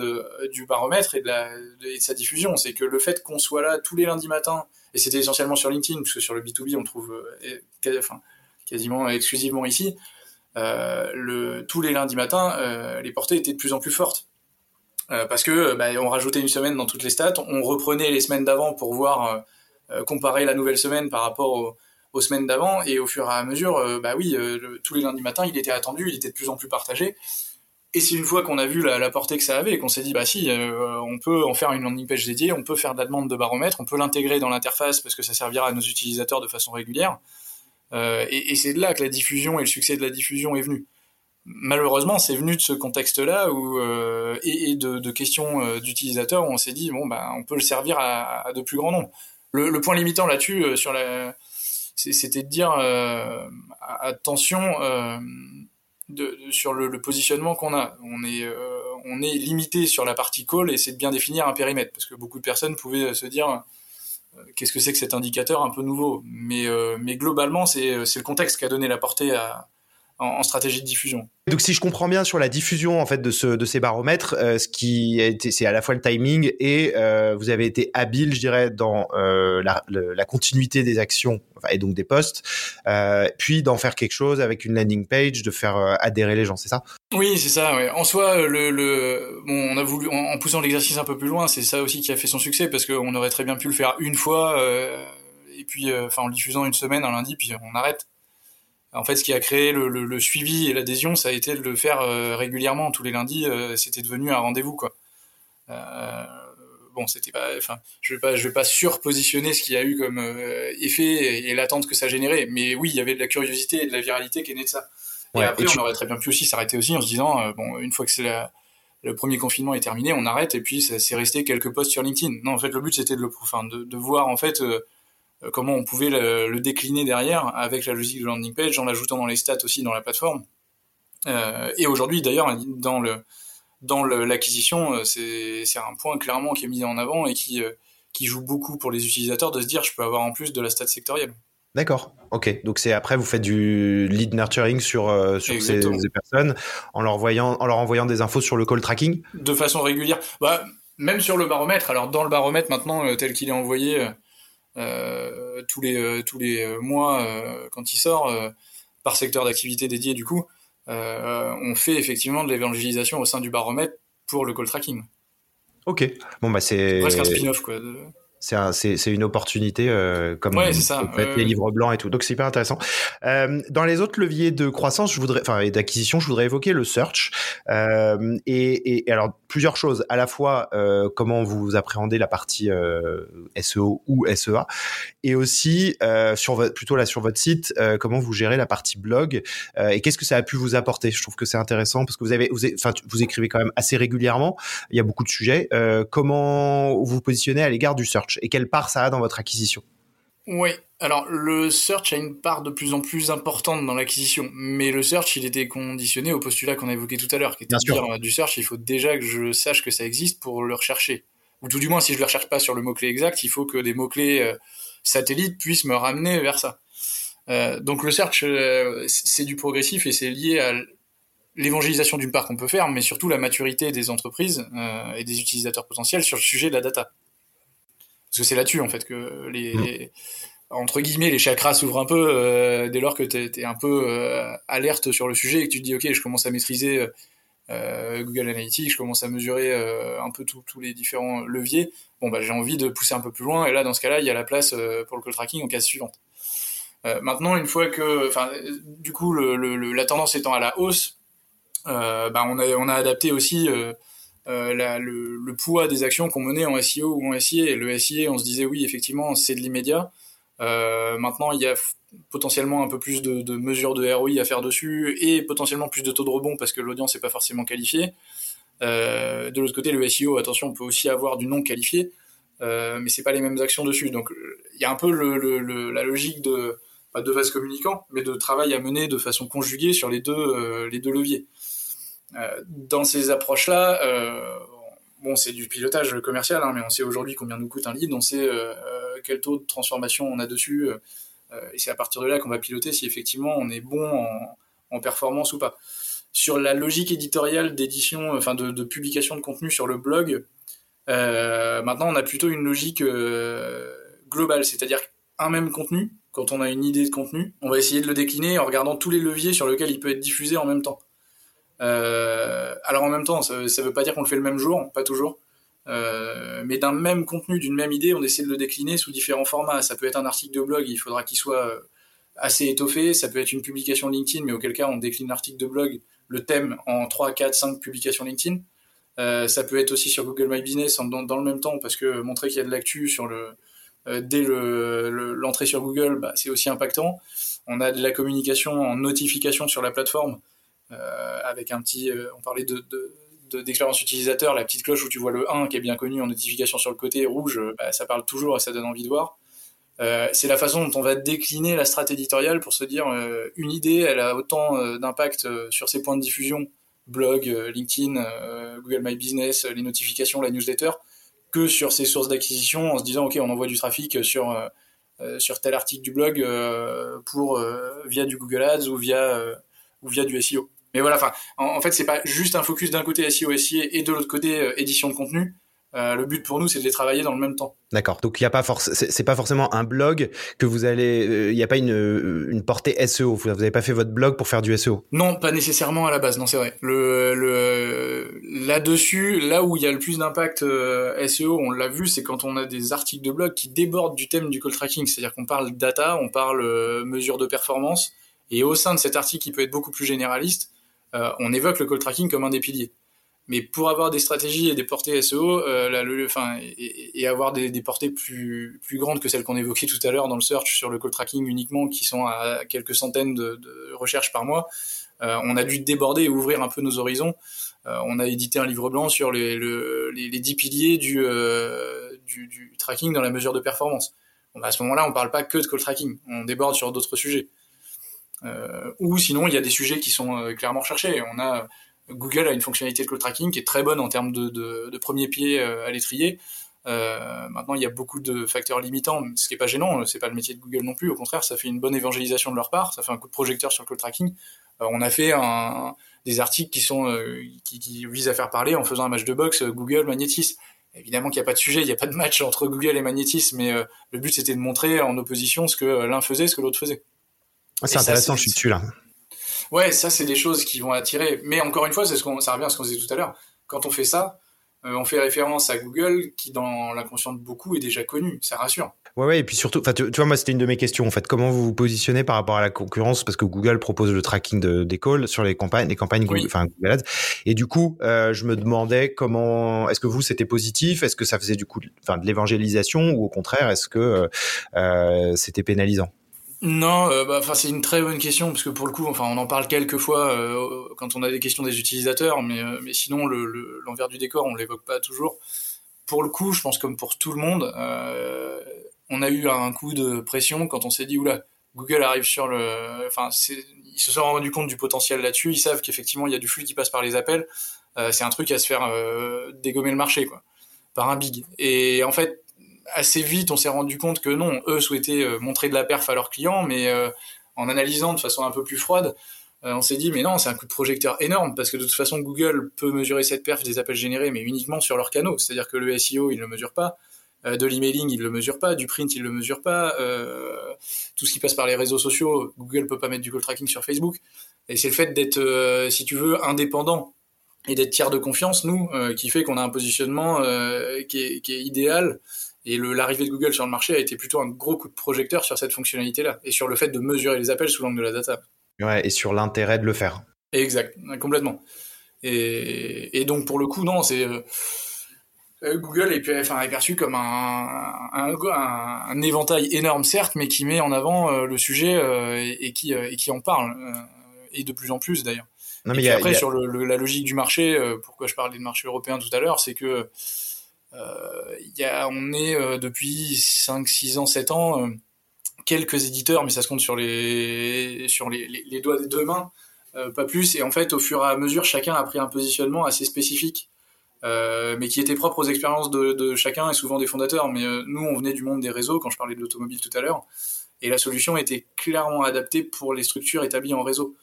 du baromètre et de sa diffusion. C'est que le fait qu'on soit là tous les lundis matins et c'était essentiellement sur LinkedIn, parce que sur le B2B, on trouve euh, quasiment exclusivement ici. Euh, tous les lundis matins, euh, les portées étaient de plus en plus fortes. Parce que bah, on rajoutait une semaine dans toutes les stats, on reprenait les semaines d'avant pour voir comparer la nouvelle semaine par rapport aux semaines d'avant, et au fur et à mesure, bah oui, tous les lundis matins, il était attendu, il était de plus en plus partagé. Et c'est une fois qu'on a vu la, portée que ça avait et qu'on s'est dit, bah si, euh, on peut en faire une landing page dédiée, on peut faire de la demande de baromètre, on peut l'intégrer dans l'interface parce que ça servira à nos utilisateurs de façon régulière. Euh, et, c'est de là que la diffusion et le succès de la diffusion est venu. malheureusement, c'est venu de ce contexte-là où et, de, questions d'utilisateurs où on s'est dit bon bah on peut le servir à, de plus grand nombre. Le, point limitant là-dessus sur c'était de dire attention de, sur le, positionnement qu'on a. On est, euh, on est limité sur la partie call et c'est de bien définir un périmètre parce que beaucoup de personnes pouvaient se dire euh, qu'est-ce que c'est que cet indicateur un peu nouveau? Mais, euh, mais globalement, c'est le contexte qui a donné la portée à, en, stratégie de diffusion. Donc si je comprends bien sur la diffusion en fait de ce de ces baromètres, euh, ce qui c'est à la fois le timing et euh, vous avez été habile, je dirais, dans euh, la, la, continuité des actions et donc des posts, puis d'en faire quelque chose avec une landing page, de faire adhérer les gens, c'est ça? Oui, c'est ça. Ouais. En soi, le, le bon, on a voulu en, poussant l'exercice un peu plus loin, c'est ça aussi qui a fait son succès parce qu'on aurait très bien pu le faire une fois et puis enfin en le diffusant une semaine un lundi puis on arrête en fait, ce qui a créé le, suivi et l'adhésion, ça a été de le faire euh, régulièrement tous les lundis. Euh, c'était devenu un rendez-vous, quoi. Euh, bon, c'était pas, enfin, je vais pas, je vais pas surpositionner ce qu'il y a eu comme effet et, l'attente que ça générait. Mais oui, il y avait de la curiosité et de la viralité qui est née de ça. Et après, on aurait très bien pu aussi s'arrêter aussi en se disant, bon, une fois que c'est le premier confinement est terminé, on arrête et puis c'est resté quelques posts sur LinkedIn. Non, en fait, le but c'était de le, enfin, de, de voir en fait comment on pouvait le, décliner derrière avec la logique de landing page en l'ajoutant dans les stats aussi dans la plateforme. Euh, et aujourd'hui, d'ailleurs, dans le dans l'acquisition, euh, c'est un point clairement qui est mis en avant et qui qui joue beaucoup pour les utilisateurs de se dire je peux avoir en plus de la stat sectorielle. D'accord. Ok. Donc c'est après vous faites du lead nurturing sur sur ces, personnes en leur envoyant en leur envoyant des infos sur le call tracking? De façon régulière. Bah même sur le baromètre. Alors dans le baromètre maintenant tel qu'il est envoyé, euh, tous les euh, tous les euh, mois quand il sort par secteur d'activité dédié du coup on fait effectivement de l'évangélisation au sein du baromètre pour le call tracking. Ok, bon bah c'est presque un spin-off quoi c'est une opportunité euh, comme ouais, ça. les livres blancs et tout. Donc c'est hyper intéressant. Euh, dans les autres leviers de croissance, je voudrais, enfin et d'acquisition, je voudrais évoquer le search euh, et, et, alors plusieurs choses. À la fois euh, comment vous appréhendez la partie euh, SEO ou SEA, et aussi euh, sur votre, plutôt là sur votre site, comment vous gérez la partie blog et qu'est-ce que ça a pu vous apporter? Je trouve que c'est intéressant parce que vous avez, vous, enfin vous écrivez quand même assez régulièrement. Il y a beaucoup de sujets. comment vous positionnez à l'égard du search? Et quelle part ça a dans votre acquisition Oui, alors le search a une part de plus en plus importante dans l'acquisition, mais le search il était conditionné au postulat qu'on a évoqué tout à l'heure, qui était de dire euh, du search, il faut déjà que je sache que ça existe pour le rechercher. Ou tout du moins, si je le recherche pas sur le mot-clé exact, il faut que des mots-clés euh, satellites puissent me ramener vers ça. Euh, donc le search, c'est du progressif et c'est lié à l'évangélisation d'une part qu'on peut faire, mais surtout la maturité des entreprises et des utilisateurs potentiels sur le sujet de la data parce que c'est là-dessus en fait que les, mm. entre guillemets les chakras s'ouvrent un peu euh, dès lors que tu es, un peu euh, alerte sur le sujet et que tu te dis ok je commence à maîtriser euh, Google Analytics, je commence à mesurer un peu tous les différents leviers. Bon bah j'ai envie de pousser un peu plus loin et là dans ce cas-là il y a la place pour le call tracking en case suivante. maintenant une fois que, enfin du coup le, la tendance étant à la hausse, bah, on a on a adapté aussi euh, le, poids des actions qu'on menait en SEO ou en SIA. Le SIA, on se disait oui, effectivement, c'est de l'immédiat. Euh, maintenant, il y a potentiellement un peu plus de, mesures de ROI à faire dessus et potentiellement plus de taux de rebond parce que l'audience n'est pas forcément qualifiée. Euh, de l'autre côté, le SEO, attention, on peut aussi avoir du non qualifié, mais c'est pas les mêmes actions dessus. Donc, il y a un peu la logique de pas de vase communicant, mais de travail à mener de façon conjuguée sur les deux, les deux leviers. Euh, dans ces approches-là, euh, bon, c'est du pilotage commercial, hein, mais on sait aujourd'hui combien nous coûte un lead, on sait euh, quel taux de transformation on a dessus, et c'est à partir de là qu'on va piloter si effectivement on est bon en, performance ou pas. Sur la logique éditoriale d'édition, enfin de, publication de contenu sur le blog, maintenant on a plutôt une logique globale, c'est-à-dire un même contenu, quand on a une idée de contenu, on va essayer de le décliner en regardant tous les leviers sur lesquels il peut être diffusé en même temps. Euh, alors en même temps, ça ne veut pas dire qu'on le fait le même jour, pas toujours. Euh, mais d'un même contenu, d'une même idée, on essaie de le décliner sous différents formats. Ça peut être un article de blog, il faudra qu'il soit euh, assez étoffé. Ça peut être une publication LinkedIn, mais auquel cas on décline l'article de blog, le thème en 3, 4, 5 publications LinkedIn. Ça peut être aussi sur Google My Business dans, dans le même temps, parce que montrer qu'il y a de l'actu sur le dès l'entrée le, sur Google, bah, c'est aussi impactant. On a de la communication en notification sur la plateforme. Avec un petit, on parlait de, d'expérience utilisateur, la petite cloche où tu vois le 1 qui est bien connu en notification sur le côté rouge, bah, ça parle toujours et ça donne envie de voir. c'est la façon dont on va décliner la stratégie éditoriale pour se dire une idée, elle a autant d'impact sur ses points de diffusion, blog, LinkedIn, Google My Business, les notifications, la newsletter, que sur ses sources d'acquisition en se disant ok on envoie du trafic sur euh, sur tel article du blog euh, pour euh, via du Google Ads ou via ou via du SEO. Mais voilà, enfin, en, fait, c'est pas juste un focus d'un côté SEO, SIA et de l'autre côté édition de contenu. Euh, le but pour nous, c'est de les travailler dans le même temps. D'accord. Donc il y a pas force, c'est pas forcément un blog que vous allez, euh, il n'y a pas une, une portée SEO. Vous n'avez pas fait votre blog pour faire du SEO. Non, pas nécessairement à la base. Non, c'est vrai. Le, le là-dessus, là où il y a le plus d'impact euh, SEO, on l'a vu, c'est quand on a des articles de blog qui débordent du thème du call tracking. C'est-à-dire qu'on parle data, on parle mesure de performance, et au sein de cet article qui peut être beaucoup plus généraliste, on évoque le call tracking comme un des piliers. Mais pour avoir des stratégies et des portées SEO, euh, et, avoir des, portées plus, plus grandes que celles qu'on évoquait tout à l'heure dans le search sur le call tracking uniquement, qui sont à quelques centaines de, recherches par mois, euh, on a dû déborder et ouvrir un peu nos horizons. Euh, on a édité un livre blanc sur les, le, les, les 10 piliers du, euh, du, tracking dans la mesure de performance. Bah, à ce moment-là, on parle pas que de call tracking, on déborde sur d'autres sujets. Euh, ou sinon, il y a des sujets qui sont clairement recherchés. On a Google a une fonctionnalité de cloud tracking qui est très bonne en termes de, premier pied euh, à l'étrier. Euh, maintenant, il y a beaucoup de facteurs limitants, ce qui est pas gênant. C'est pas le métier de Google non plus. Au contraire, ça fait une bonne évangélisation de leur part. Ça fait un coup de projecteur sur le cloud tracking. Euh, on a fait des articles euh, qui, visent à faire parler en faisant un match de boxe Google Magnetis. Évidemment qu'il n'y a pas de sujet, il n'y a pas de match entre Google et Magnetis, mais le but c'était de montrer en opposition ce que l'un faisait, ce que l'autre faisait. Ah, c'est intéressant, je suis dessus là. Ouais, ça, c'est des choses qui vont attirer. Mais encore une fois, c'est ce qu'on, ça revient à ce qu'on disait tout à l'heure. Quand on fait ça, euh, on fait référence à Google, qui dans l'inconscient de beaucoup est déjà connu. Ça rassure. Ouais, ouais, et puis surtout, tu, tu, vois, moi, c'était une de mes questions. En fait, comment vous vous positionnez par rapport à la concurrence? Parce que Google propose le tracking de, des calls sur les campagnes, les campagnes Google, enfin Google Ads. Et du coup, euh, je me demandais comment, est-ce que vous c'était positif? Est-ce que ça faisait du coup, enfin, de l'évangélisation? Ou au contraire, est-ce que euh c'était pénalisant? Non, euh, bah, c'est une très bonne question parce que pour le coup, enfin, on en parle quelques fois euh, quand on a des questions des utilisateurs, mais, euh, sinon l'envers du décor, on l'évoque pas toujours. Pour le coup, je pense comme pour tout le monde, on a eu un coup de pression quand on s'est dit oula, Google arrive sur le, enfin, ils se sont rendus compte du potentiel là-dessus, ils savent qu'effectivement il y a du flux qui passe par les appels, c'est un truc à se faire dégommer le marché quoi, par un big. Et en fait, assez vite, on s'est rendu compte que non, eux souhaitaient euh, montrer de la perf à leurs clients, mais euh, en analysant de façon un peu plus froide, euh, on s'est dit mais non, c'est un coup de projecteur énorme parce que de toute façon Google peut mesurer cette perf des appels générés, mais uniquement sur leurs canaux. C'est-à-dire que le SEO il le mesure pas, de l'emailing il le mesure pas, du print il le mesure pas, tout ce qui passe par les réseaux sociaux, Google peut pas mettre du call tracking sur Facebook. Et c'est le fait d'être, si tu veux, indépendant et d'être tiers de confiance, nous, qui fait qu'on a un positionnement qui, est, idéal et l'arrivée de Google sur le marché a été plutôt un gros coup de projecteur sur cette fonctionnalité-là et sur le fait de mesurer les appels sous l'angle de la data. Ouais, et sur l'intérêt de le faire. Exact, complètement. Et, et donc pour le coup, non, c'est euh, euh, Google est, enfin, est perçu comme un, un, un, éventail énorme, certes, mais qui met en avant euh, le sujet et, qui, et qui en parle, et de plus en plus d'ailleurs. Non, mais et après, sur le, la logique du marché, pourquoi je parlais de marché européen tout à l'heure, c'est que euh, a, on est euh, depuis 5, 6 ans, 7 ans, euh, quelques éditeurs, mais ça se compte sur les, sur les, doigts des deux mains, pas plus. Et en fait, au fur et à mesure, chacun a pris un positionnement assez spécifique. Euh, mais qui était propre aux expériences de, chacun et souvent des fondateurs. Mais nous, on venait du monde des réseaux, quand je parlais de l'automobile tout à l'heure, et la solution était clairement adaptée pour les structures établies en réseau.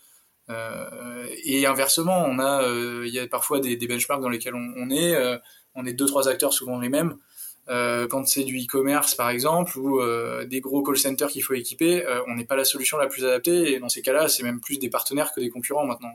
Euh, et inversement, on a, il y a parfois des, benchmarks dans lesquels on est on est deux trois acteurs souvent les mêmes. Euh, quand c'est du e-commerce par exemple ou euh, des gros call centers qu'il faut équiper, euh, on n'est pas la solution la plus adaptée et dans ces cas-là, c'est même plus des partenaires que des concurrents maintenant.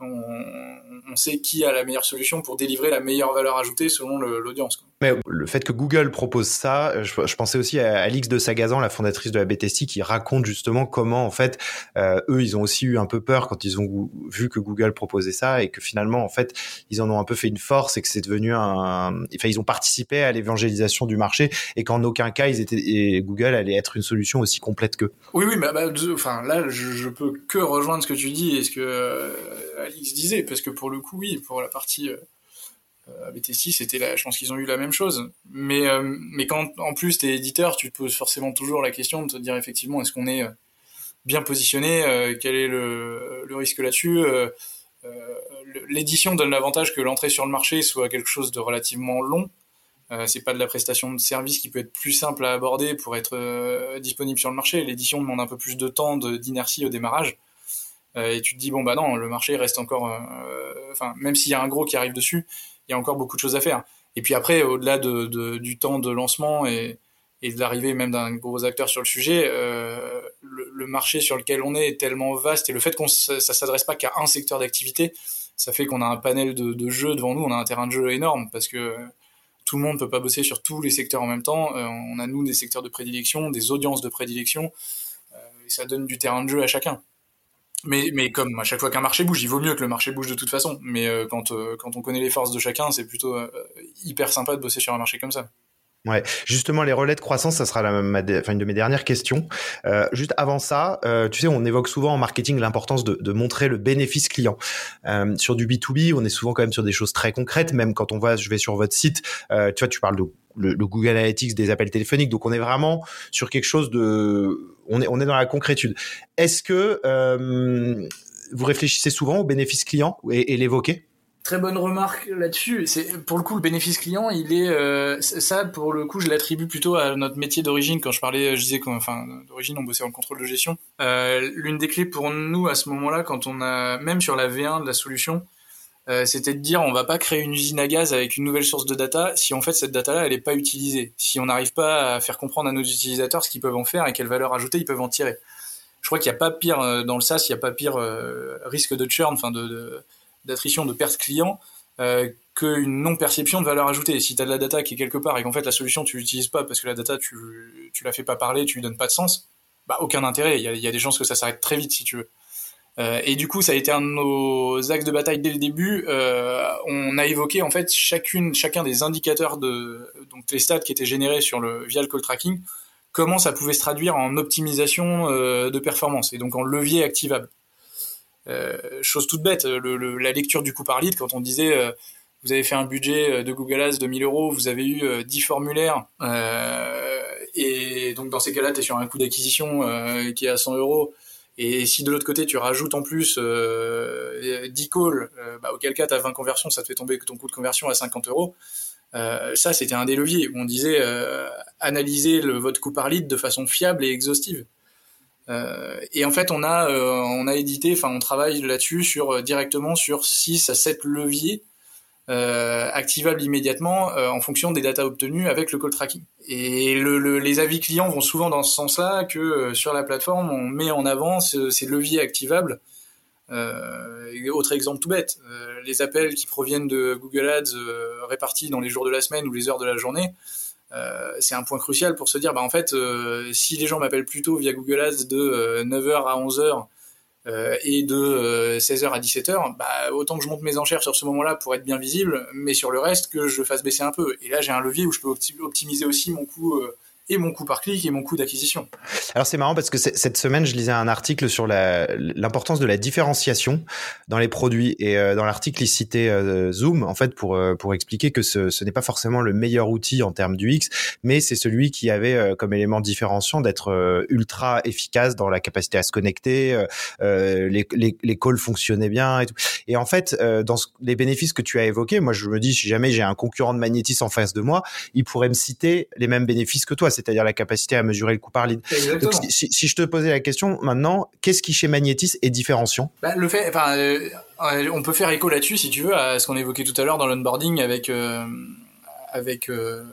on, sait qui a la meilleure solution pour délivrer la meilleure valeur ajoutée selon l'audience. Mais le fait que Google propose ça, je, pensais aussi à Alix de Sagazan, la fondatrice de la BTC, qui raconte justement comment en fait euh, eux ils ont aussi eu un peu peur quand ils ont vu que Google proposait ça et que finalement en fait ils en ont un peu fait une force et que c'est devenu un, enfin ils ont participé à l'évangélisation du marché et qu'en aucun cas ils étaient Google allait être une solution aussi complète que. Oui oui mais bah, enfin là je, peux que rejoindre ce que tu dis et ce que euh, Alix disait parce que pour le coup oui pour la partie euh, euh BT6 c'était là je pense qu'ils ont eu la même chose mais euh, mais quand en plus t'es éditeur tu te poses forcément toujours la question de te dire effectivement est-ce qu'on est bien positionné quel est le, risque là-dessus l'édition donne l'avantage que l'entrée sur le marché soit quelque chose de relativement long euh, c'est pas de la prestation de service qui peut être plus simple à aborder pour être euh, disponible sur le marché. L'édition demande un peu plus de temps d'inertie au démarrage. Euh, et tu te dis bon bah non, le marché reste encore, enfin même s'il y a un gros qui arrive dessus, il y a encore beaucoup de choses à faire. Et puis après, au-delà de, du temps de lancement et, de l'arrivée même d'un gros acteur sur le sujet, le, marché sur lequel on est est tellement vaste et le fait qu'on ça, ça s'adresse pas qu'à un secteur d'activité, ça fait qu'on a un panel de, jeux devant nous, on a un terrain de jeu énorme parce que tout le monde peut pas bosser sur tous les secteurs en même temps. Euh, on a nous des secteurs de prédilection, des audiences de prédilection, euh, et ça donne du terrain de jeu à chacun. Mais, mais comme à chaque fois qu'un marché bouge, il vaut mieux que le marché bouge de toute façon. Mais euh, quand, quand on connaît les forces de chacun, c'est plutôt hyper sympa de bosser sur un marché comme ça. Ouais, justement les relais de croissance, ça sera la, enfin, une de mes dernières questions. Euh, juste avant ça, euh, tu sais, on évoque souvent en marketing l'importance de, de, montrer le bénéfice client. Euh, sur du B2B, on est souvent quand même sur des choses très concrètes. Même quand on va, je vais sur votre site, euh, tu vois, tu parles de le, Google Analytics des appels téléphoniques, donc on est vraiment sur quelque chose de, on est on est dans la concrétude. Est-ce que euh, vous réfléchissez souvent au bénéfice client et, et l'évoquez? Très bonne remarque là-dessus. C'est pour le coup le bénéfice client, il est euh, ça pour le coup je l'attribue plutôt à notre métier d'origine. Quand je parlais, je disais enfin d'origine on bossait en contrôle de gestion. Euh, L'une des clés pour nous à ce moment-là, quand on a même sur la V1 de la solution, euh, c'était de dire on va pas créer une usine à gaz avec une nouvelle source de data si en fait cette data-là elle est pas utilisée. Si on n'arrive pas à faire comprendre à nos utilisateurs ce qu'ils peuvent en faire et quelle valeur ajoutée ils peuvent en tirer. Je crois qu'il n'y a pas pire euh, dans le SaaS, il n'y a pas pire euh, risque de churn, enfin de, d'attrition de perte client qu'une non-perception de valeur ajoutée. Si tu as de la data qui est quelque part et qu'en fait la solution tu l'utilises pas parce que la data tu, tu la fais pas parler, tu lui donnes pas de sens, bah aucun intérêt. Il y a, y a, des chances que ça s'arrête très vite si tu veux. Euh, et du coup, ça a été un de nos axes de bataille dès le début. Euh, on a évoqué en fait chacune, chacun des indicateurs de donc les stats qui étaient générés sur le via le call tracking, comment ça pouvait se traduire en optimisation euh, de performance et donc en levier activable. Chose toute bête, la lecture du coût par lead, quand on disait vous avez fait un budget de Google Ads de 1000 euros, vous avez eu 10 formulaires, et donc dans ces cas-là, tu es sur un coût d'acquisition qui est à 100 euros. Et si de l'autre côté, tu rajoutes en plus 10 calls, bah, auquel cas tu as 20 conversions, ça te fait tomber ton coût de conversion à 50 euros. ça, c'était un des leviers où on disait analyser le, votre coût par lead de façon fiable et exhaustive. Euh, et en fait, on a, euh, on a édité, enfin, on travaille là-dessus sur euh, directement sur 6 à 7 leviers euh, activables immédiatement en fonction des datas obtenues avec le call tracking. Et le, les avis clients vont souvent dans ce sens-là que sur la plateforme, on met en avant ces leviers activables. autre exemple tout bête, les appels qui proviennent de Google Ads répartis dans les jours de la semaine ou les heures de la journée. Euh, c'est un point crucial pour se dire, bah en fait, euh, si les gens m'appellent plutôt via Google Ads de 9h euh, à 11h et de 16h à 17h, bah, autant que je monte mes enchères sur ce moment-là pour être bien visible, mais sur le reste que je fasse baisser un peu. Et là, j'ai un levier où je peux optimiser aussi mon coût et mon coût par clic et mon coût d'acquisition. Alors c'est marrant parce que cette semaine, je lisais un article sur l'importance de la différenciation dans les produits et euh, dans l'article, il citait euh, Zoom en fait pour euh, pour expliquer que ce, ce n'est pas forcément le meilleur outil en termes du X, mais c'est celui qui avait comme élément différenciant d'être ultra efficace dans la capacité à se connecter, les, les, les calls fonctionnaient bien et tout. Et en fait, dans les bénéfices que tu as évoqués, moi je me dis si jamais j'ai un concurrent de Magnetis en face de moi, il pourrait me citer les mêmes bénéfices que toi c'est-à-dire la capacité à mesurer le coût par lead. si, si, je te posais la question maintenant, qu'est-ce qui chez Magnetis est différenciant? Bah, Le fait, enfin, euh, on peut faire écho là-dessus si tu veux à ce qu'on évoquait tout à l'heure dans l'onboarding avec euh, avec euh,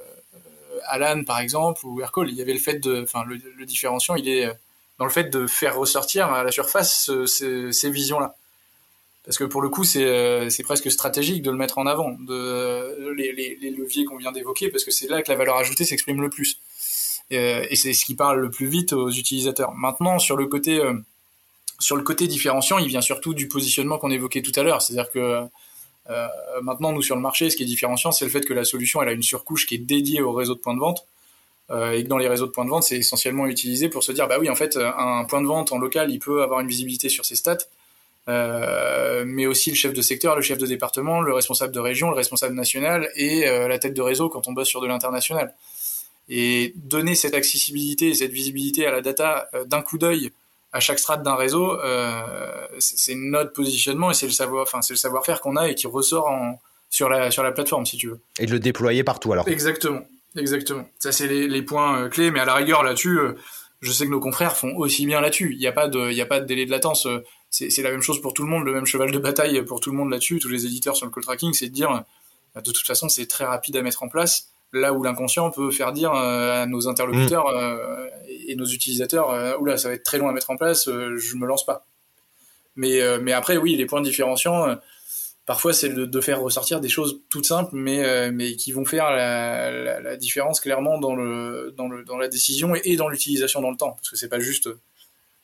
Alan par exemple ou Aircall. Il y avait le fait de, enfin, le, le, différenciant, il est dans le fait de faire ressortir à la surface ces, ces visions-là. parce que pour le coup, c'est c'est presque stratégique de le mettre en avant, de les, les, les leviers qu'on vient d'évoquer, parce que c'est là que la valeur ajoutée s'exprime le plus. Et c'est ce qui parle le plus vite aux utilisateurs. Maintenant, sur le côté sur le côté différenciant, il vient surtout du positionnement qu'on évoquait tout à l'heure, c'est-à-dire que euh, maintenant, nous, sur le marché, ce qui est différenciant, c'est le fait que la solution, elle a une surcouche qui est dédiée au réseau de points de vente. Euh, et que dans les réseaux de points de vente, c'est essentiellement utilisé pour se dire, bah oui, en fait, un point de vente en local, il peut avoir une visibilité sur ses stats, euh, mais aussi le chef de secteur, le chef de département, le responsable de région, le responsable national et la tête de réseau quand on bosse sur de l'international. Et donner cette accessibilité, cette visibilité à la data d'un coup d'œil à chaque strate d'un réseau, euh, c'est notre positionnement et c'est le savoir, enfin c'est le savoir-faire qu'on a et qui ressort en, sur la sur la plateforme si tu veux. Et de le déployer partout alors. Exactement, exactement. Ça c'est les, les, points euh, clés, mais à la rigueur là-dessus, euh, je sais que nos confrères font aussi bien là-dessus. Il n'y a pas de il y a pas de délai de latence. C'est la même chose pour tout le monde, le même cheval de bataille pour tout le monde là-dessus. Tous les éditeurs sur le call tracking, c'est de dire de toute façon c'est très rapide à mettre en place là où l'inconscient peut faire dire à nos interlocuteurs mm et nos utilisateurs, euh, oula, ça va être très long à mettre en place, euh, je me lance pas. Mais, euh, mais après, oui, les points différenciants, parfois c'est de, faire ressortir des choses toutes simples, mais, mais qui vont faire la, différence clairement dans, le, dans, le, dans la décision et, et dans l'utilisation dans le temps. Parce que c'est pas juste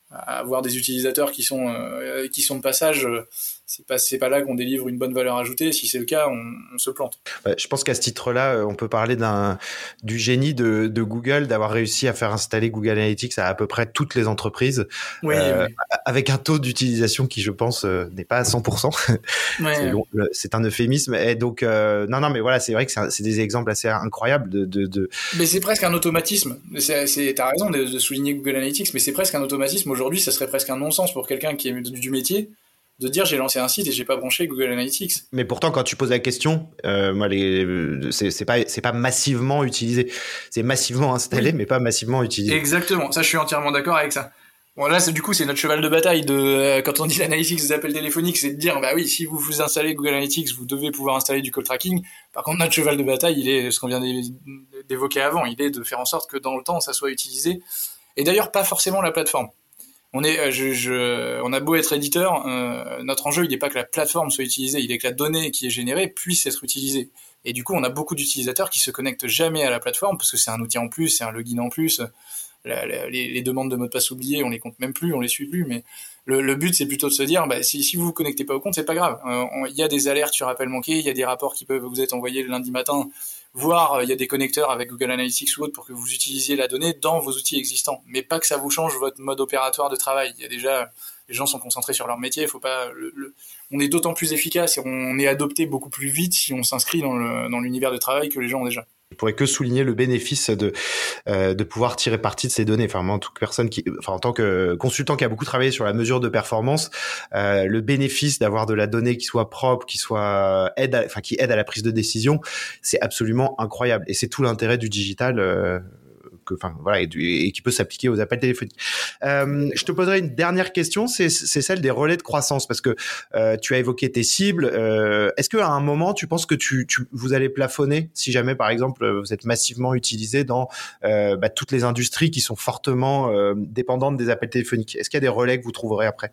avoir des utilisateurs qui sont euh, qui sont de passage euh, c'est pas c'est pas là qu'on délivre une bonne valeur ajoutée. Si c'est le cas on, on se plante. Je pense qu'à ce titre-là euh, on peut parler d'un du génie de, de Google d'avoir réussi à faire installer Google Analytics à à peu près toutes les entreprises oui, euh, avec un taux d'utilisation qui je pense n'est pas à 100% ouais. c'est un euphémisme. Et donc non non mais voilà c'est vrai que c'est des exemples assez incroyables de, de, de... mais c'est presque un automatisme. C'est t'as raison de, de souligner Google Analytics mais c'est presque un automatisme aujourd'hui, ça serait presque un non-sens pour quelqu'un qui est du métier de dire j'ai lancé un site et j'ai pas branché Google Analytics. Mais pourtant, quand tu poses la question, euh, moi, c'est, pas, c'est pas massivement utilisé. C'est massivement installé, mais pas massivement utilisé. Exactement. Ça, je suis entièrement d'accord avec ça. Bon, là, du coup, c'est notre cheval de bataille de, euh, quand on dit l'analytics des appels téléphoniques, c'est de dire, bah oui, si vous vous installez Google Analytics, vous devez pouvoir installer du call tracking. Par contre, notre cheval de bataille, il est, ce qu'on vient d'évoquer avant, il est de faire en sorte que dans le temps, ça soit utilisé. Et d'ailleurs, pas forcément la plateforme on est, euh, on a beau être éditeur, euh, notre enjeu il n'est pas que la plateforme soit utilisée, il est que la donnée qui est générée puisse être utilisée. Et du coup, on a beaucoup d'utilisateurs qui se connectent jamais à la plateforme parce que c'est un outil en plus, c'est un login en plus. les, demandes de mots de passe oubliés, on les compte même plus, on les suit plus. Mais le, but, c'est plutôt de se dire, bah, si, si vous vous connectez pas au compte, c'est pas grave. Euh, il y a des alertes sur appel manqué, il y a des rapports qui peuvent vous être envoyés le lundi matin voire euh, il y a des connecteurs avec Google Analytics ou autre pour que vous utilisiez la donnée dans vos outils existants, mais pas que ça vous change votre mode opératoire de travail. Il y a déjà les gens sont concentrés sur leur métier, il faut pas le, on est d'autant plus efficace et on est adopté beaucoup plus vite si on s'inscrit dans l'univers de travail que les gens ont déjà je pourrais que souligner le bénéfice de euh, de pouvoir tirer parti de ces données. Enfin, moi, en tant que personne qui, enfin, en tant que consultant qui a beaucoup travaillé sur la mesure de performance, euh, le bénéfice d'avoir de la donnée qui soit propre, qui soit aide, enfin, qui aide à la prise de décision, c'est absolument incroyable. Et c'est tout l'intérêt du digital. Euh, enfin voilà, et, qui peut s'appliquer aux appels téléphoniques. Euh, je te poserai une dernière question, c'est celle des relais de croissance, parce que euh, tu as évoqué tes cibles. Euh, est-ce qu'à un moment, tu penses que tu, vous allez plafonner si jamais, par exemple, vous êtes massivement utilisé dans bah, toutes les industries qui sont fortement dépendantes des appels téléphoniques? Est-ce qu'il y a des relais que vous trouverez après?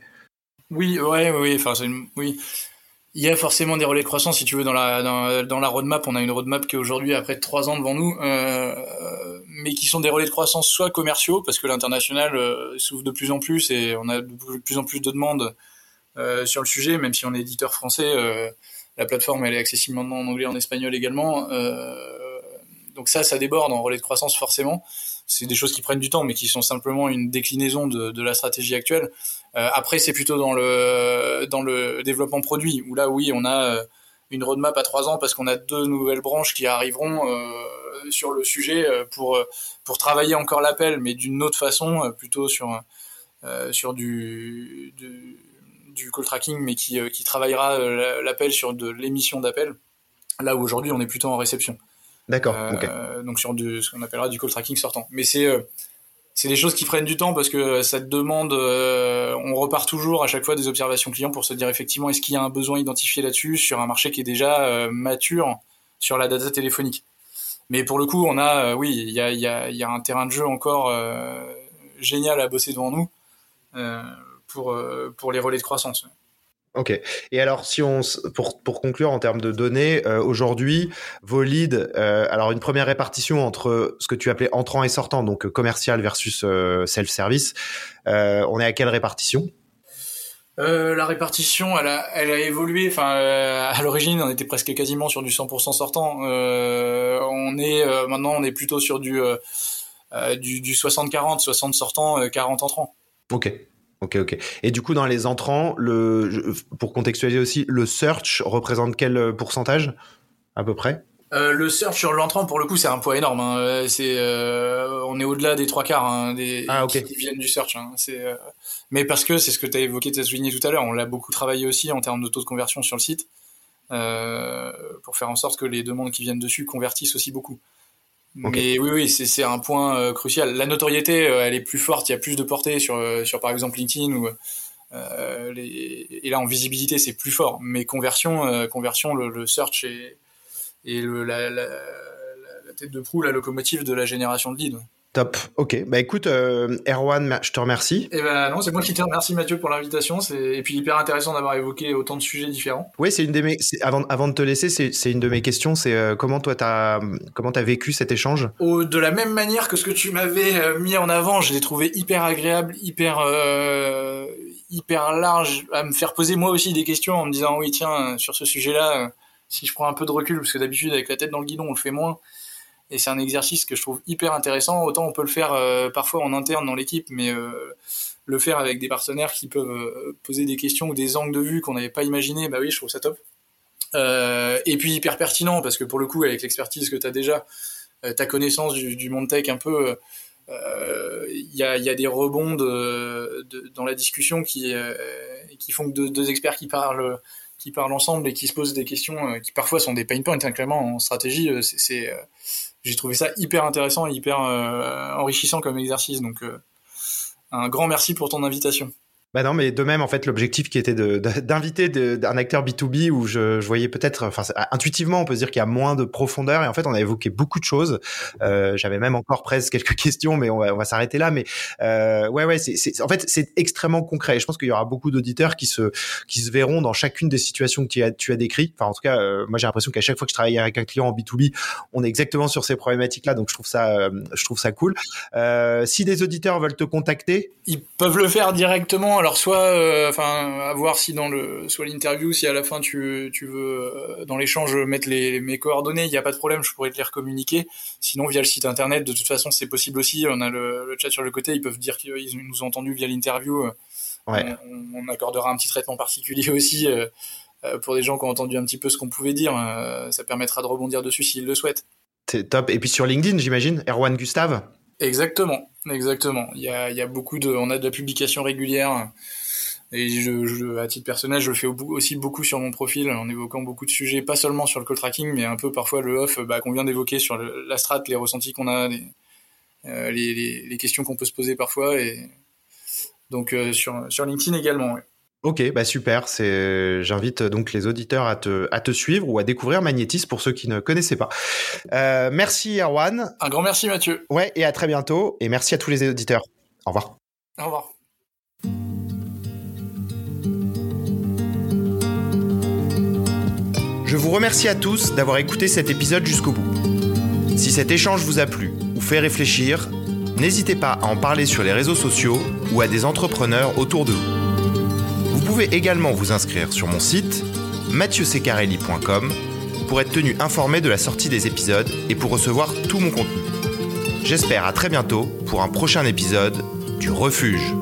Oui, ouais, oui, enfin, oui il y a forcément des relais de croissance si tu veux dans la dans, la roadmap on a une roadmap qui aujourd'hui après trois ans devant nous euh, mais qui sont des relais de croissance soit commerciaux parce que l'international euh, s'ouvre de plus en plus et on a de plus en plus de demandes euh, sur le sujet même si on est éditeur français euh, la plateforme elle est accessible maintenant en anglais en espagnol également euh, donc ça ça déborde en relais de croissance forcément c'est des choses qui prennent du temps, mais qui sont simplement une déclinaison de, de la stratégie actuelle. Euh, après, c'est plutôt dans le dans le développement produit où là, oui, on a euh, une roadmap à trois ans parce qu'on a deux nouvelles branches qui arriveront euh, sur le sujet pour pour travailler encore l'appel, mais d'une autre façon, plutôt sur sur du, du, du call tracking, mais qui qui travaillera l'appel sur de l'émission d'appel. Là où aujourd'hui, on est plutôt en réception. D'accord. Euh, donc sur du, ce qu'on appellera du call tracking sortant. Mais c'est c'est des choses qui prennent du temps parce que ça demande, euh, on repart toujours à chaque fois des observations clients pour se dire effectivement est-ce qu'il y a un besoin identifié là-dessus sur un marché qui est déjà mature sur la data téléphonique? Mais pour le coup, on a, oui, il y a, y, a, y a un terrain de jeu encore génial à bosser devant nous pour, pour les relais de croissance. Ok. Et alors, si on, pour, pour conclure en termes de données, euh, aujourd'hui, vos leads, euh, alors une première répartition entre ce que tu appelais entrant et sortant, donc commercial versus euh, self-service, on est à quelle répartition? La répartition, elle a, elle a évolué. Enfin, à l'origine, on était presque quasiment sur du 100% sortant. on est maintenant, on est plutôt sur du du, du 60-40, 60 sortant, 40 entrants. Ok. Ok, ok. Et du coup, dans les entrants, le, pour contextualiser aussi, le search représente quel euh, pourcentage à peu près? Euh, le search sur l'entrant, pour le coup, c'est un poids énorme. Hein. Euh, c'est, on est au-delà des trois quarts hein, des ah, qui, viennent du search. Hein. C'est, mais parce que c'est ce que tu as évoqué, tu as souligné tout à l'heure. On l'a beaucoup travaillé aussi en termes de taux de conversion sur le site pour faire en sorte que les demandes qui viennent dessus convertissent aussi beaucoup. Mais oui, oui, c'est un point euh, crucial. La notoriété, euh, elle est plus forte, il y a plus de portée sur, euh, sur par exemple LinkedIn ou les... et là en visibilité c'est plus fort. Mais conversion, conversion, le, search et, et le, la, la, la, tête de proue, la locomotive de la génération de leads. Top. Ok. Bah écoute, euh, Erwan, je te remercie. Et eh ben non, c'est moi qui te remercie Mathieu pour l'invitation. Et puis hyper intéressant d'avoir évoqué autant de sujets différents. Oui, c'est une de mes. Avant, avant de te laisser, c'est une de mes questions. C'est euh, comment toi t'as comment t'as vécu cet échange? De la même manière que ce que tu m'avais euh, mis en avant, je l'ai trouvé hyper agréable, hyper hyper large, à me faire poser moi aussi des questions en me disant oui tiens sur ce sujet-là, si je prends un peu de recul parce que d'habitude avec la tête dans le guidon on le fait moins et c'est un exercice que je trouve hyper intéressant. Autant on peut le faire euh, parfois en interne dans l'équipe, mais euh, le faire avec des partenaires qui peuvent euh, poser des questions ou des angles de vue qu'on n'avait pas imaginé, bah oui, je trouve ça top. et puis hyper pertinent parce que pour le coup, avec l'expertise que tu as déjà, ta connaissance du, monde tech un peu, il y a, des rebonds dans la discussion qui, qui font que deux experts qui parlent qui parlent ensemble et qui se posent des questions qui parfois sont des pain points hein, clairement en stratégie c'est j'ai trouvé ça hyper intéressant et hyper euh, enrichissant comme exercice. Donc, euh, un grand merci pour ton invitation. Bah non, mais de même, en fait, l'objectif qui était d'inviter un acteur B2B où je, je voyais peut-être, enfin, intuitivement, on peut se dire qu'il y a moins de profondeur. Et en fait, on a évoqué beaucoup de choses. Euh, J'avais même encore presque quelques questions, mais on va, on va s'arrêter là. Mais euh, ouais, ouais, c'est, en fait, c'est extrêmement concret. Et je pense qu'il y aura beaucoup d'auditeurs qui se, qui se verront dans chacune des situations que tu as, tu as décrites. Enfin, en tout cas, euh, moi, j'ai l'impression qu'à chaque fois que je travaille avec un client en B2B, on est exactement sur ces problématiques-là. Donc, je trouve ça, euh, je trouve ça cool. Euh, si des auditeurs veulent te contacter, ils peuvent le faire directement alors soit, euh, enfin, à voir si dans le, soit l'interview, si à la fin tu, tu veux euh, dans l'échange mettre les, mes coordonnées, il n'y a pas de problème, je pourrais te les recommuniquer. Sinon via le site internet, de toute façon c'est possible aussi. On a le, chat sur le côté, ils peuvent dire qu'ils nous ont entendu via l'interview. Ouais. On, accordera un petit traitement particulier aussi euh, pour des gens qui ont entendu un petit peu ce qu'on pouvait dire. ça permettra de rebondir dessus s'ils le souhaitent. C'est top. Et puis sur LinkedIn, j'imagine, Erwan Gustave? Exactement, exactement. Il y a, il y a beaucoup de, on a de la publication régulière. Et je, je, à titre personnel, je le fais aussi beaucoup sur mon profil, en évoquant beaucoup de sujets, pas seulement sur le call tracking, mais un peu parfois le off bah, qu'on vient d'évoquer sur la strat, les ressentis qu'on a, les, euh, les, les, questions qu'on peut se poser parfois. Et donc euh, sur, sur LinkedIn également. Ok, bah super. C'est, j'invite donc les auditeurs à te, à te suivre ou à découvrir Magnétis pour ceux qui ne connaissaient pas. Euh, merci Erwan. Un grand merci Mathieu. Ouais, et à très bientôt. Et merci à tous les auditeurs. Au revoir. Au revoir. Je vous remercie à tous d'avoir écouté cet épisode jusqu'au bout. Si cet échange vous a plu ou fait réfléchir, n'hésitez pas à en parler sur les réseaux sociaux ou à des entrepreneurs autour de vous. Vous pouvez également vous inscrire sur mon site mathieusecarelli.com pour être tenu informé de la sortie des épisodes et pour recevoir tout mon contenu. J'espère à très bientôt pour un prochain épisode du Refuge.